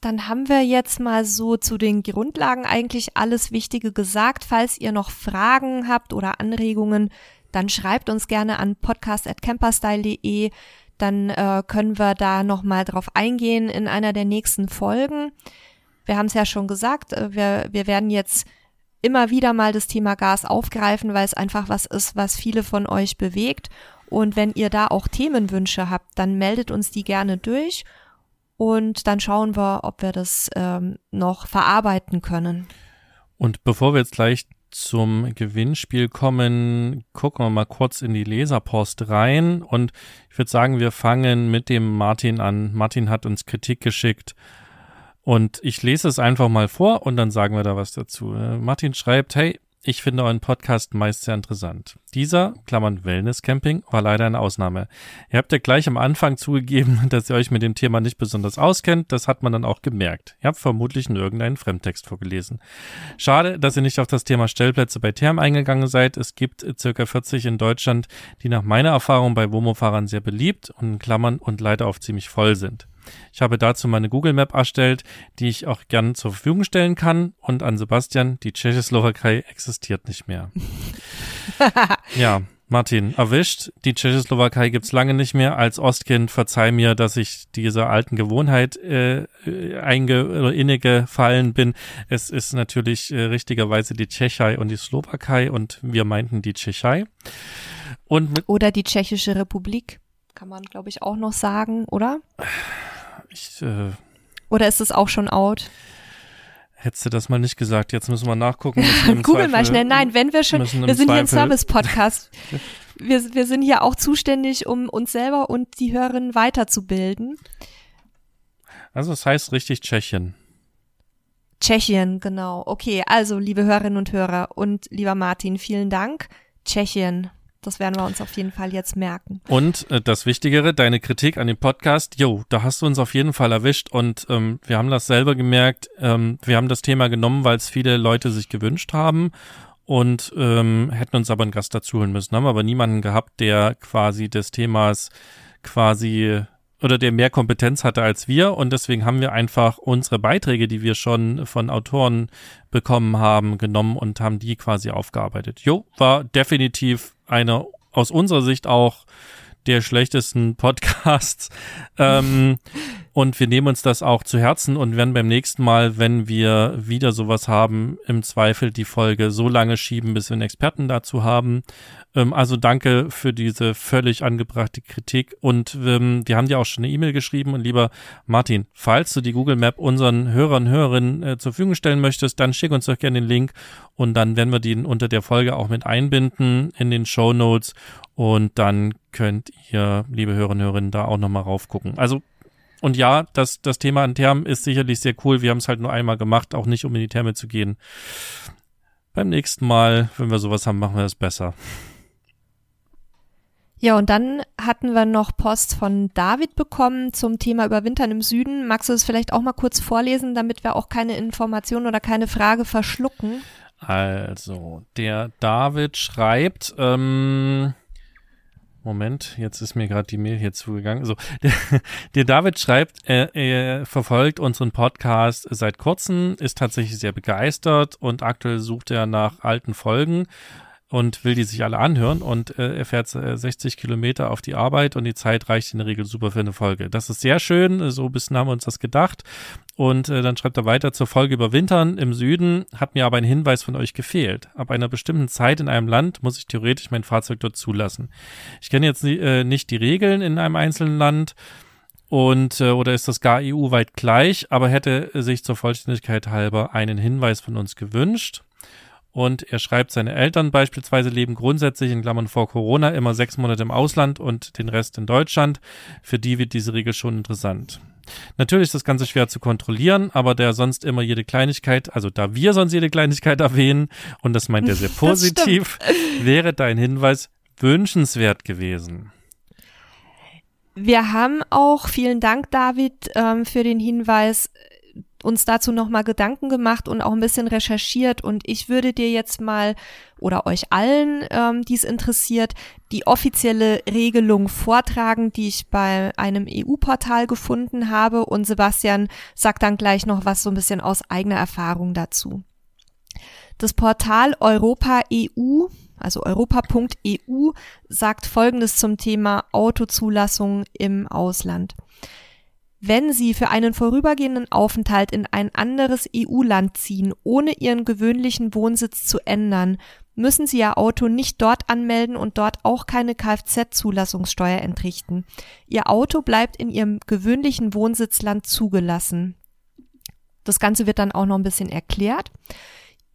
dann haben wir jetzt mal so zu den Grundlagen eigentlich alles Wichtige gesagt. Falls ihr noch Fragen habt oder Anregungen, dann schreibt uns gerne an podcast@camperstyle.de. Dann äh, können wir da noch mal drauf eingehen in einer der nächsten Folgen. Wir haben es ja schon gesagt, äh, wir, wir werden jetzt immer wieder mal das Thema Gas aufgreifen, weil es einfach was ist, was viele von euch bewegt. Und wenn ihr da auch Themenwünsche habt, dann meldet uns die gerne durch und dann schauen wir, ob wir das ähm, noch verarbeiten können. Und bevor wir jetzt gleich zum Gewinnspiel kommen, gucken wir mal kurz in die Leserpost rein und ich würde sagen, wir fangen mit dem Martin an. Martin hat uns Kritik geschickt und ich lese es einfach mal vor und dann sagen wir da was dazu. Martin schreibt, hey, ich finde euren Podcast meist sehr interessant. Dieser, Klammern Wellness Camping, war leider eine Ausnahme. Ihr habt ja gleich am Anfang zugegeben, dass ihr euch mit dem Thema nicht besonders auskennt. Das hat man dann auch gemerkt. Ihr habt vermutlich nur irgendeinen Fremdtext vorgelesen. Schade, dass ihr nicht auf das Thema Stellplätze bei Therm eingegangen seid. Es gibt circa 40 in Deutschland, die nach meiner Erfahrung bei Womo-Fahrern sehr beliebt und in Klammern und leider oft ziemlich voll sind. Ich habe dazu meine Google Map erstellt, die ich auch gern zur Verfügung stellen kann. Und an Sebastian, die Tschechoslowakei existiert nicht mehr. ja, Martin, erwischt. Die Tschechoslowakei gibt's lange nicht mehr. Als Ostkind verzeih mir, dass ich dieser alten Gewohnheit äh, einge innegefallen bin. Es ist natürlich äh, richtigerweise die Tschechei und die Slowakei und wir meinten die Tschechei. Und oder die Tschechische Republik, kann man glaube ich auch noch sagen, oder? Ich, äh, Oder ist es auch schon out? Hättest du das mal nicht gesagt, jetzt müssen wir nachgucken. Google Zweifel, mal schnell. Nein, wenn wir schon, wir sind Zweifel. hier ein Service-Podcast. wir, wir sind hier auch zuständig, um uns selber und die Hörerinnen weiterzubilden. Also es heißt richtig Tschechien. Tschechien, genau. Okay, also liebe Hörerinnen und Hörer und lieber Martin, vielen Dank. Tschechien. Das werden wir uns auf jeden Fall jetzt merken. Und äh, das Wichtigere, deine Kritik an dem Podcast, jo, da hast du uns auf jeden Fall erwischt und ähm, wir haben das selber gemerkt. Ähm, wir haben das Thema genommen, weil es viele Leute sich gewünscht haben und ähm, hätten uns aber einen Gast dazu holen müssen. Haben aber niemanden gehabt, der quasi des Themas quasi oder der mehr Kompetenz hatte als wir und deswegen haben wir einfach unsere Beiträge, die wir schon von Autoren bekommen haben, genommen und haben die quasi aufgearbeitet. Jo, war definitiv eine aus unserer Sicht auch der schlechtesten Podcasts. ähm, und wir nehmen uns das auch zu Herzen und werden beim nächsten Mal, wenn wir wieder sowas haben, im Zweifel die Folge so lange schieben, bis wir einen Experten dazu haben. Ähm, also danke für diese völlig angebrachte Kritik. Und ähm, wir haben dir auch schon eine E-Mail geschrieben. Und lieber Martin, falls du die Google Map unseren Hörern und Hörerinnen äh, zur Verfügung stellen möchtest, dann schick uns doch gerne den Link und dann werden wir den unter der Folge auch mit einbinden in den Show Notes. Und dann könnt ihr, liebe Hörerinnen und Hörerinnen, da auch nochmal raufgucken. Also und ja, das, das Thema an Thermen ist sicherlich sehr cool. Wir haben es halt nur einmal gemacht, auch nicht um in die Therme zu gehen. Beim nächsten Mal, wenn wir sowas haben, machen wir es besser. Ja, und dann hatten wir noch Post von David bekommen zum Thema Überwintern im Süden. Magst du es vielleicht auch mal kurz vorlesen, damit wir auch keine Information oder keine Frage verschlucken? Also, der David schreibt, ähm, Moment, jetzt ist mir gerade die Mail hier zugegangen. So, der, der David schreibt, er, er verfolgt unseren Podcast seit kurzem, ist tatsächlich sehr begeistert und aktuell sucht er nach alten Folgen und will die sich alle anhören und äh, er fährt äh, 60 Kilometer auf die Arbeit und die Zeit reicht in der Regel super für eine Folge. Das ist sehr schön, so ein bisschen haben wir uns das gedacht und äh, dann schreibt er weiter zur Folge über Wintern im Süden hat mir aber ein Hinweis von euch gefehlt. Ab einer bestimmten Zeit in einem Land muss ich theoretisch mein Fahrzeug dort zulassen. Ich kenne jetzt äh, nicht die Regeln in einem einzelnen Land und äh, oder ist das gar EU-weit gleich, aber hätte sich zur Vollständigkeit halber einen Hinweis von uns gewünscht. Und er schreibt, seine Eltern beispielsweise leben grundsätzlich in Klammern vor Corona immer sechs Monate im Ausland und den Rest in Deutschland. Für die wird diese Regel schon interessant. Natürlich ist das Ganze schwer zu kontrollieren, aber der sonst immer jede Kleinigkeit, also da wir sonst jede Kleinigkeit erwähnen, und das meint er sehr positiv, wäre dein Hinweis wünschenswert gewesen. Wir haben auch, vielen Dank, David, ähm, für den Hinweis, uns dazu nochmal Gedanken gemacht und auch ein bisschen recherchiert. Und ich würde dir jetzt mal oder euch allen, ähm, die es interessiert, die offizielle Regelung vortragen, die ich bei einem EU-Portal gefunden habe. Und Sebastian sagt dann gleich noch was so ein bisschen aus eigener Erfahrung dazu. Das Portal Europa EU also europa.eu, sagt Folgendes zum Thema Autozulassung im Ausland. Wenn Sie für einen vorübergehenden Aufenthalt in ein anderes EU-Land ziehen, ohne Ihren gewöhnlichen Wohnsitz zu ändern, müssen Sie Ihr Auto nicht dort anmelden und dort auch keine Kfz-Zulassungssteuer entrichten. Ihr Auto bleibt in Ihrem gewöhnlichen Wohnsitzland zugelassen. Das Ganze wird dann auch noch ein bisschen erklärt.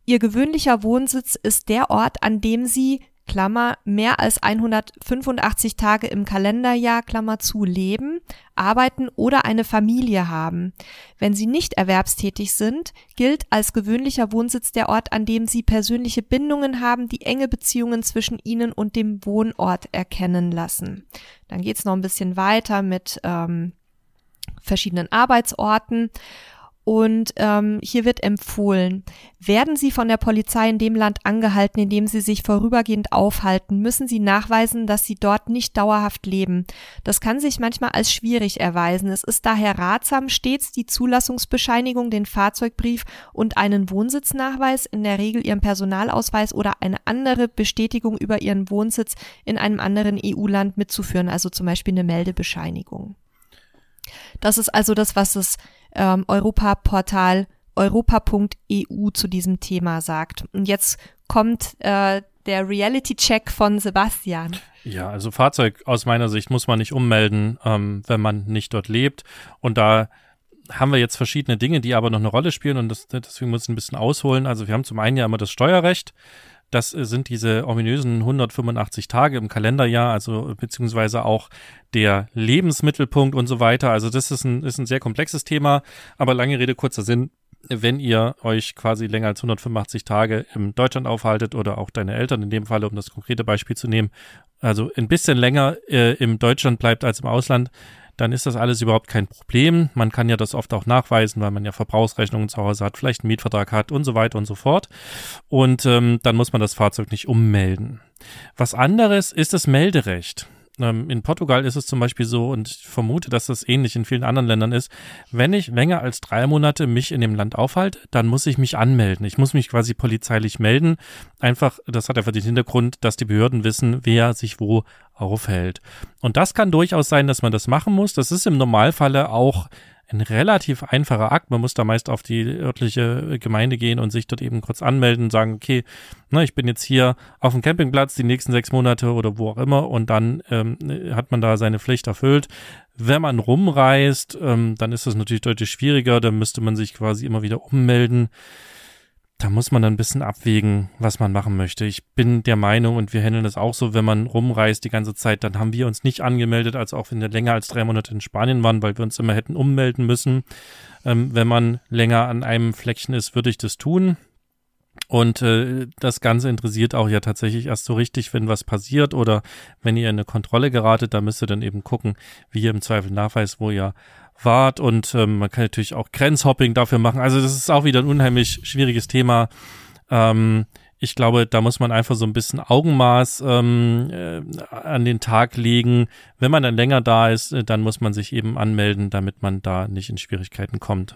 Ihr gewöhnlicher Wohnsitz ist der Ort, an dem Sie Klammer, mehr als 185 Tage im Kalenderjahr, Klammer zu, leben, arbeiten oder eine Familie haben. Wenn Sie nicht erwerbstätig sind, gilt als gewöhnlicher Wohnsitz der Ort, an dem Sie persönliche Bindungen haben, die enge Beziehungen zwischen Ihnen und dem Wohnort erkennen lassen. Dann geht's noch ein bisschen weiter mit ähm, verschiedenen Arbeitsorten. Und ähm, hier wird empfohlen, werden Sie von der Polizei in dem Land angehalten, in dem Sie sich vorübergehend aufhalten, müssen Sie nachweisen, dass Sie dort nicht dauerhaft leben. Das kann sich manchmal als schwierig erweisen. Es ist daher ratsam, stets die Zulassungsbescheinigung, den Fahrzeugbrief und einen Wohnsitznachweis, in der Regel Ihren Personalausweis oder eine andere Bestätigung über Ihren Wohnsitz in einem anderen EU-Land mitzuführen, also zum Beispiel eine Meldebescheinigung. Das ist also das, was es ähm, Europaportal europa.eu zu diesem Thema sagt. Und jetzt kommt äh, der Reality-Check von Sebastian. Ja, also Fahrzeug aus meiner Sicht muss man nicht ummelden, ähm, wenn man nicht dort lebt. Und da haben wir jetzt verschiedene Dinge, die aber noch eine Rolle spielen und das, deswegen muss ich ein bisschen ausholen. Also wir haben zum einen ja immer das Steuerrecht. Das sind diese ominösen 185 Tage im Kalenderjahr, also beziehungsweise auch der Lebensmittelpunkt und so weiter. Also das ist ein, ist ein sehr komplexes Thema, aber lange Rede, kurzer Sinn. Wenn ihr euch quasi länger als 185 Tage in Deutschland aufhaltet oder auch deine Eltern in dem Fall, um das konkrete Beispiel zu nehmen, also ein bisschen länger äh, im Deutschland bleibt als im Ausland, dann ist das alles überhaupt kein Problem. Man kann ja das oft auch nachweisen, weil man ja Verbrauchsrechnungen zu Hause hat, vielleicht einen Mietvertrag hat und so weiter und so fort. Und ähm, dann muss man das Fahrzeug nicht ummelden. Was anderes ist das Melderecht. Ähm, in Portugal ist es zum Beispiel so und ich vermute, dass das ähnlich in vielen anderen Ländern ist. Wenn ich länger als drei Monate mich in dem Land aufhalte, dann muss ich mich anmelden. Ich muss mich quasi polizeilich melden. Einfach, das hat einfach den Hintergrund, dass die Behörden wissen, wer sich wo aufhält. Und das kann durchaus sein, dass man das machen muss. Das ist im Normalfalle auch ein relativ einfacher Akt. Man muss da meist auf die örtliche Gemeinde gehen und sich dort eben kurz anmelden und sagen, okay, na, ich bin jetzt hier auf dem Campingplatz die nächsten sechs Monate oder wo auch immer und dann ähm, hat man da seine Pflicht erfüllt. Wenn man rumreist, ähm, dann ist das natürlich deutlich schwieriger, dann müsste man sich quasi immer wieder ummelden da muss man dann ein bisschen abwägen, was man machen möchte. Ich bin der Meinung, und wir handeln das auch so, wenn man rumreist die ganze Zeit, dann haben wir uns nicht angemeldet, als auch wenn wir länger als drei Monate in Spanien waren, weil wir uns immer hätten ummelden müssen. Ähm, wenn man länger an einem Fleckchen ist, würde ich das tun. Und äh, das Ganze interessiert auch ja tatsächlich erst so richtig, wenn was passiert oder wenn ihr in eine Kontrolle geratet, da müsst ihr dann eben gucken, wie ihr im Zweifel nachweist, wo ihr wart und ähm, man kann natürlich auch Grenzhopping dafür machen. Also das ist auch wieder ein unheimlich schwieriges Thema. Ähm, ich glaube, da muss man einfach so ein bisschen Augenmaß ähm, äh, an den Tag legen. Wenn man dann länger da ist, äh, dann muss man sich eben anmelden, damit man da nicht in Schwierigkeiten kommt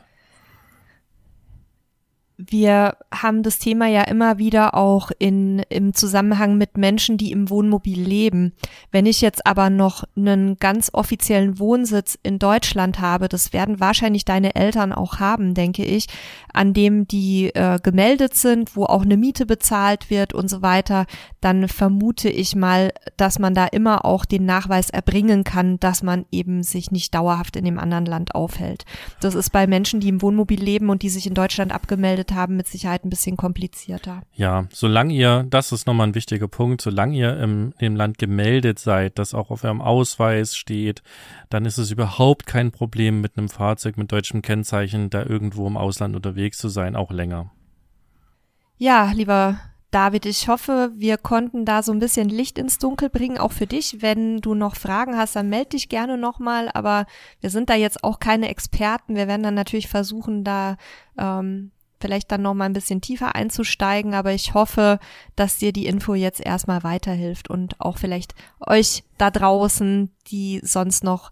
wir haben das Thema ja immer wieder auch in, im Zusammenhang mit Menschen, die im Wohnmobil leben. Wenn ich jetzt aber noch einen ganz offiziellen Wohnsitz in Deutschland habe, das werden wahrscheinlich deine Eltern auch haben, denke ich, an dem die äh, gemeldet sind, wo auch eine Miete bezahlt wird und so weiter, dann vermute ich mal, dass man da immer auch den Nachweis erbringen kann, dass man eben sich nicht dauerhaft in dem anderen Land aufhält. Das ist bei Menschen, die im Wohnmobil leben und die sich in Deutschland abgemeldet gemeldet haben, mit Sicherheit ein bisschen komplizierter. Ja, solange ihr, das ist nochmal ein wichtiger Punkt, solange ihr im, im Land gemeldet seid, das auch auf eurem Ausweis steht, dann ist es überhaupt kein Problem mit einem Fahrzeug mit deutschem Kennzeichen, da irgendwo im Ausland unterwegs zu sein, auch länger. Ja, lieber David, ich hoffe, wir konnten da so ein bisschen Licht ins Dunkel bringen, auch für dich. Wenn du noch Fragen hast, dann melde dich gerne nochmal. Aber wir sind da jetzt auch keine Experten. Wir werden dann natürlich versuchen, da ähm, vielleicht dann noch mal ein bisschen tiefer einzusteigen, aber ich hoffe, dass dir die Info jetzt erstmal weiterhilft und auch vielleicht euch da draußen, die sonst noch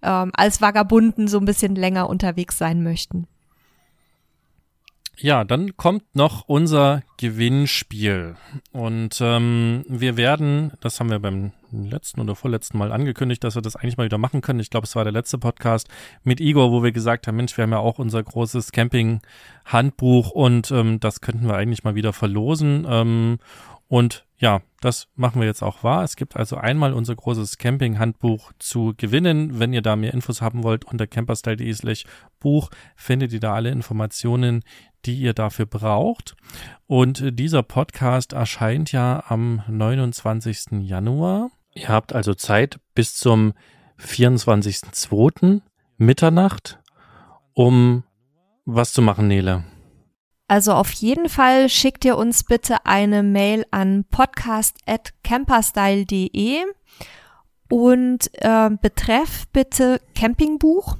ähm, als Vagabunden so ein bisschen länger unterwegs sein möchten. Ja, dann kommt noch unser Gewinnspiel. Und ähm, wir werden, das haben wir beim letzten oder vorletzten Mal angekündigt, dass wir das eigentlich mal wieder machen können. Ich glaube, es war der letzte Podcast mit Igor, wo wir gesagt haben, Mensch, wir haben ja auch unser großes Camping-Handbuch und ähm, das könnten wir eigentlich mal wieder verlosen. Ähm, und ja, das machen wir jetzt auch wahr. Es gibt also einmal unser großes Camping-Handbuch zu gewinnen. Wenn ihr da mehr Infos haben wollt, unter camperstyle.de slash Buch findet ihr da alle Informationen, die ihr dafür braucht. Und dieser Podcast erscheint ja am 29. Januar. Ihr habt also Zeit bis zum 24.02. Mitternacht, um was zu machen, Nele. Also auf jeden Fall schickt ihr uns bitte eine Mail an podcast@camperstyle.de und äh, betreff bitte Campingbuch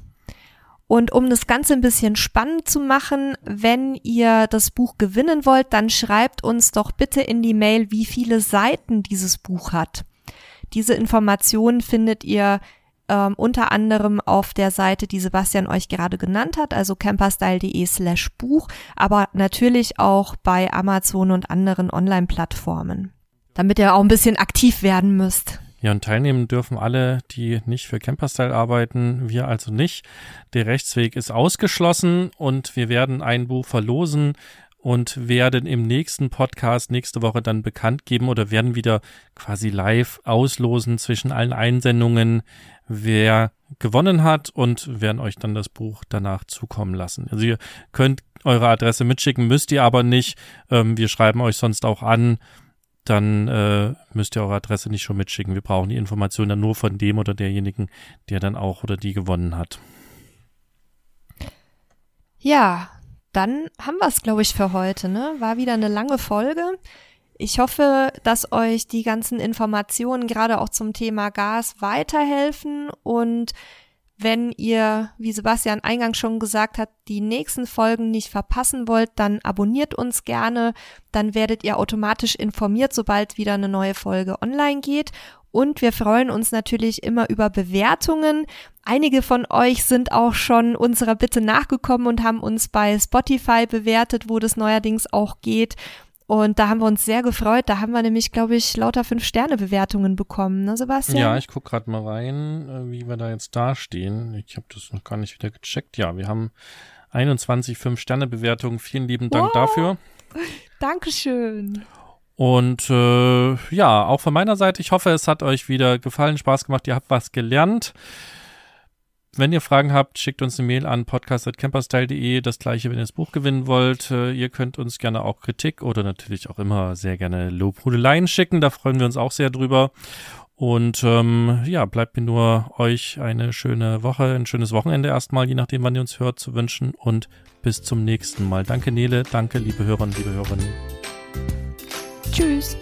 und um das Ganze ein bisschen spannend zu machen, wenn ihr das Buch gewinnen wollt, dann schreibt uns doch bitte in die Mail, wie viele Seiten dieses Buch hat. Diese Informationen findet ihr ähm, unter anderem auf der Seite, die Sebastian euch gerade genannt hat, also camperstyle.de slash Buch, aber natürlich auch bei Amazon und anderen Online-Plattformen, damit ihr auch ein bisschen aktiv werden müsst. Ja, und teilnehmen dürfen alle, die nicht für Camperstyle arbeiten, wir also nicht. Der Rechtsweg ist ausgeschlossen und wir werden ein Buch verlosen und werden im nächsten Podcast nächste Woche dann bekannt geben oder werden wieder quasi live auslosen zwischen allen Einsendungen, wer gewonnen hat und werden euch dann das Buch danach zukommen lassen. Also ihr könnt eure Adresse mitschicken, müsst ihr aber nicht. Ähm, wir schreiben euch sonst auch an dann äh, müsst ihr eure Adresse nicht schon mitschicken. Wir brauchen die Information dann nur von dem oder derjenigen, der dann auch oder die gewonnen hat. Ja, dann haben wir es, glaube ich, für heute. Ne? War wieder eine lange Folge. Ich hoffe, dass euch die ganzen Informationen gerade auch zum Thema Gas weiterhelfen und Wenn ihr, wie Sebastian eingangs schon gesagt hat, die nächsten Folgen nicht verpassen wollt, dann abonniert uns gerne. Dann werdet ihr automatisch informiert, sobald wieder eine neue Folge online geht. Und wir freuen uns natürlich immer über Bewertungen. Einige von euch sind auch schon unserer Bitte nachgekommen und haben uns bei Spotify bewertet, wo das neuerdings auch geht. Und da haben wir uns sehr gefreut. Da haben wir nämlich, glaube ich, lauter Fünf-Sterne-Bewertungen bekommen, ne, Sebastian? Ja, ich gucke gerade mal rein, äh, wie wir da jetzt dastehen. Ich habe das noch gar nicht wieder gecheckt. Ja, wir haben 21 Fünf-Sterne-Bewertungen. Vielen lieben Dank wow. dafür. Dankeschön. Und äh, ja, auch von meiner Seite, ich hoffe, es hat euch wieder gefallen, Spaß gemacht, ihr habt was gelernt. Wenn ihr Fragen habt, schickt uns eine Mail an podcast.camperstyle.de. Das gleiche, wenn ihr das Buch gewinnen wollt. Äh, ihr könnt uns gerne auch Kritik oder natürlich auch immer sehr gerne Lobhudeleien schicken. Da freuen wir uns auch sehr drüber. Und ähm, ja, bleibt mir nur euch eine schöne Woche, ein schönes Wochenende erstmal, je nachdem, wann ihr uns hört, zu wünschen. Und bis zum nächsten Mal. Danke, Nele. Danke, liebe Hörerinnen, liebe Hörerinnen. Tschüss.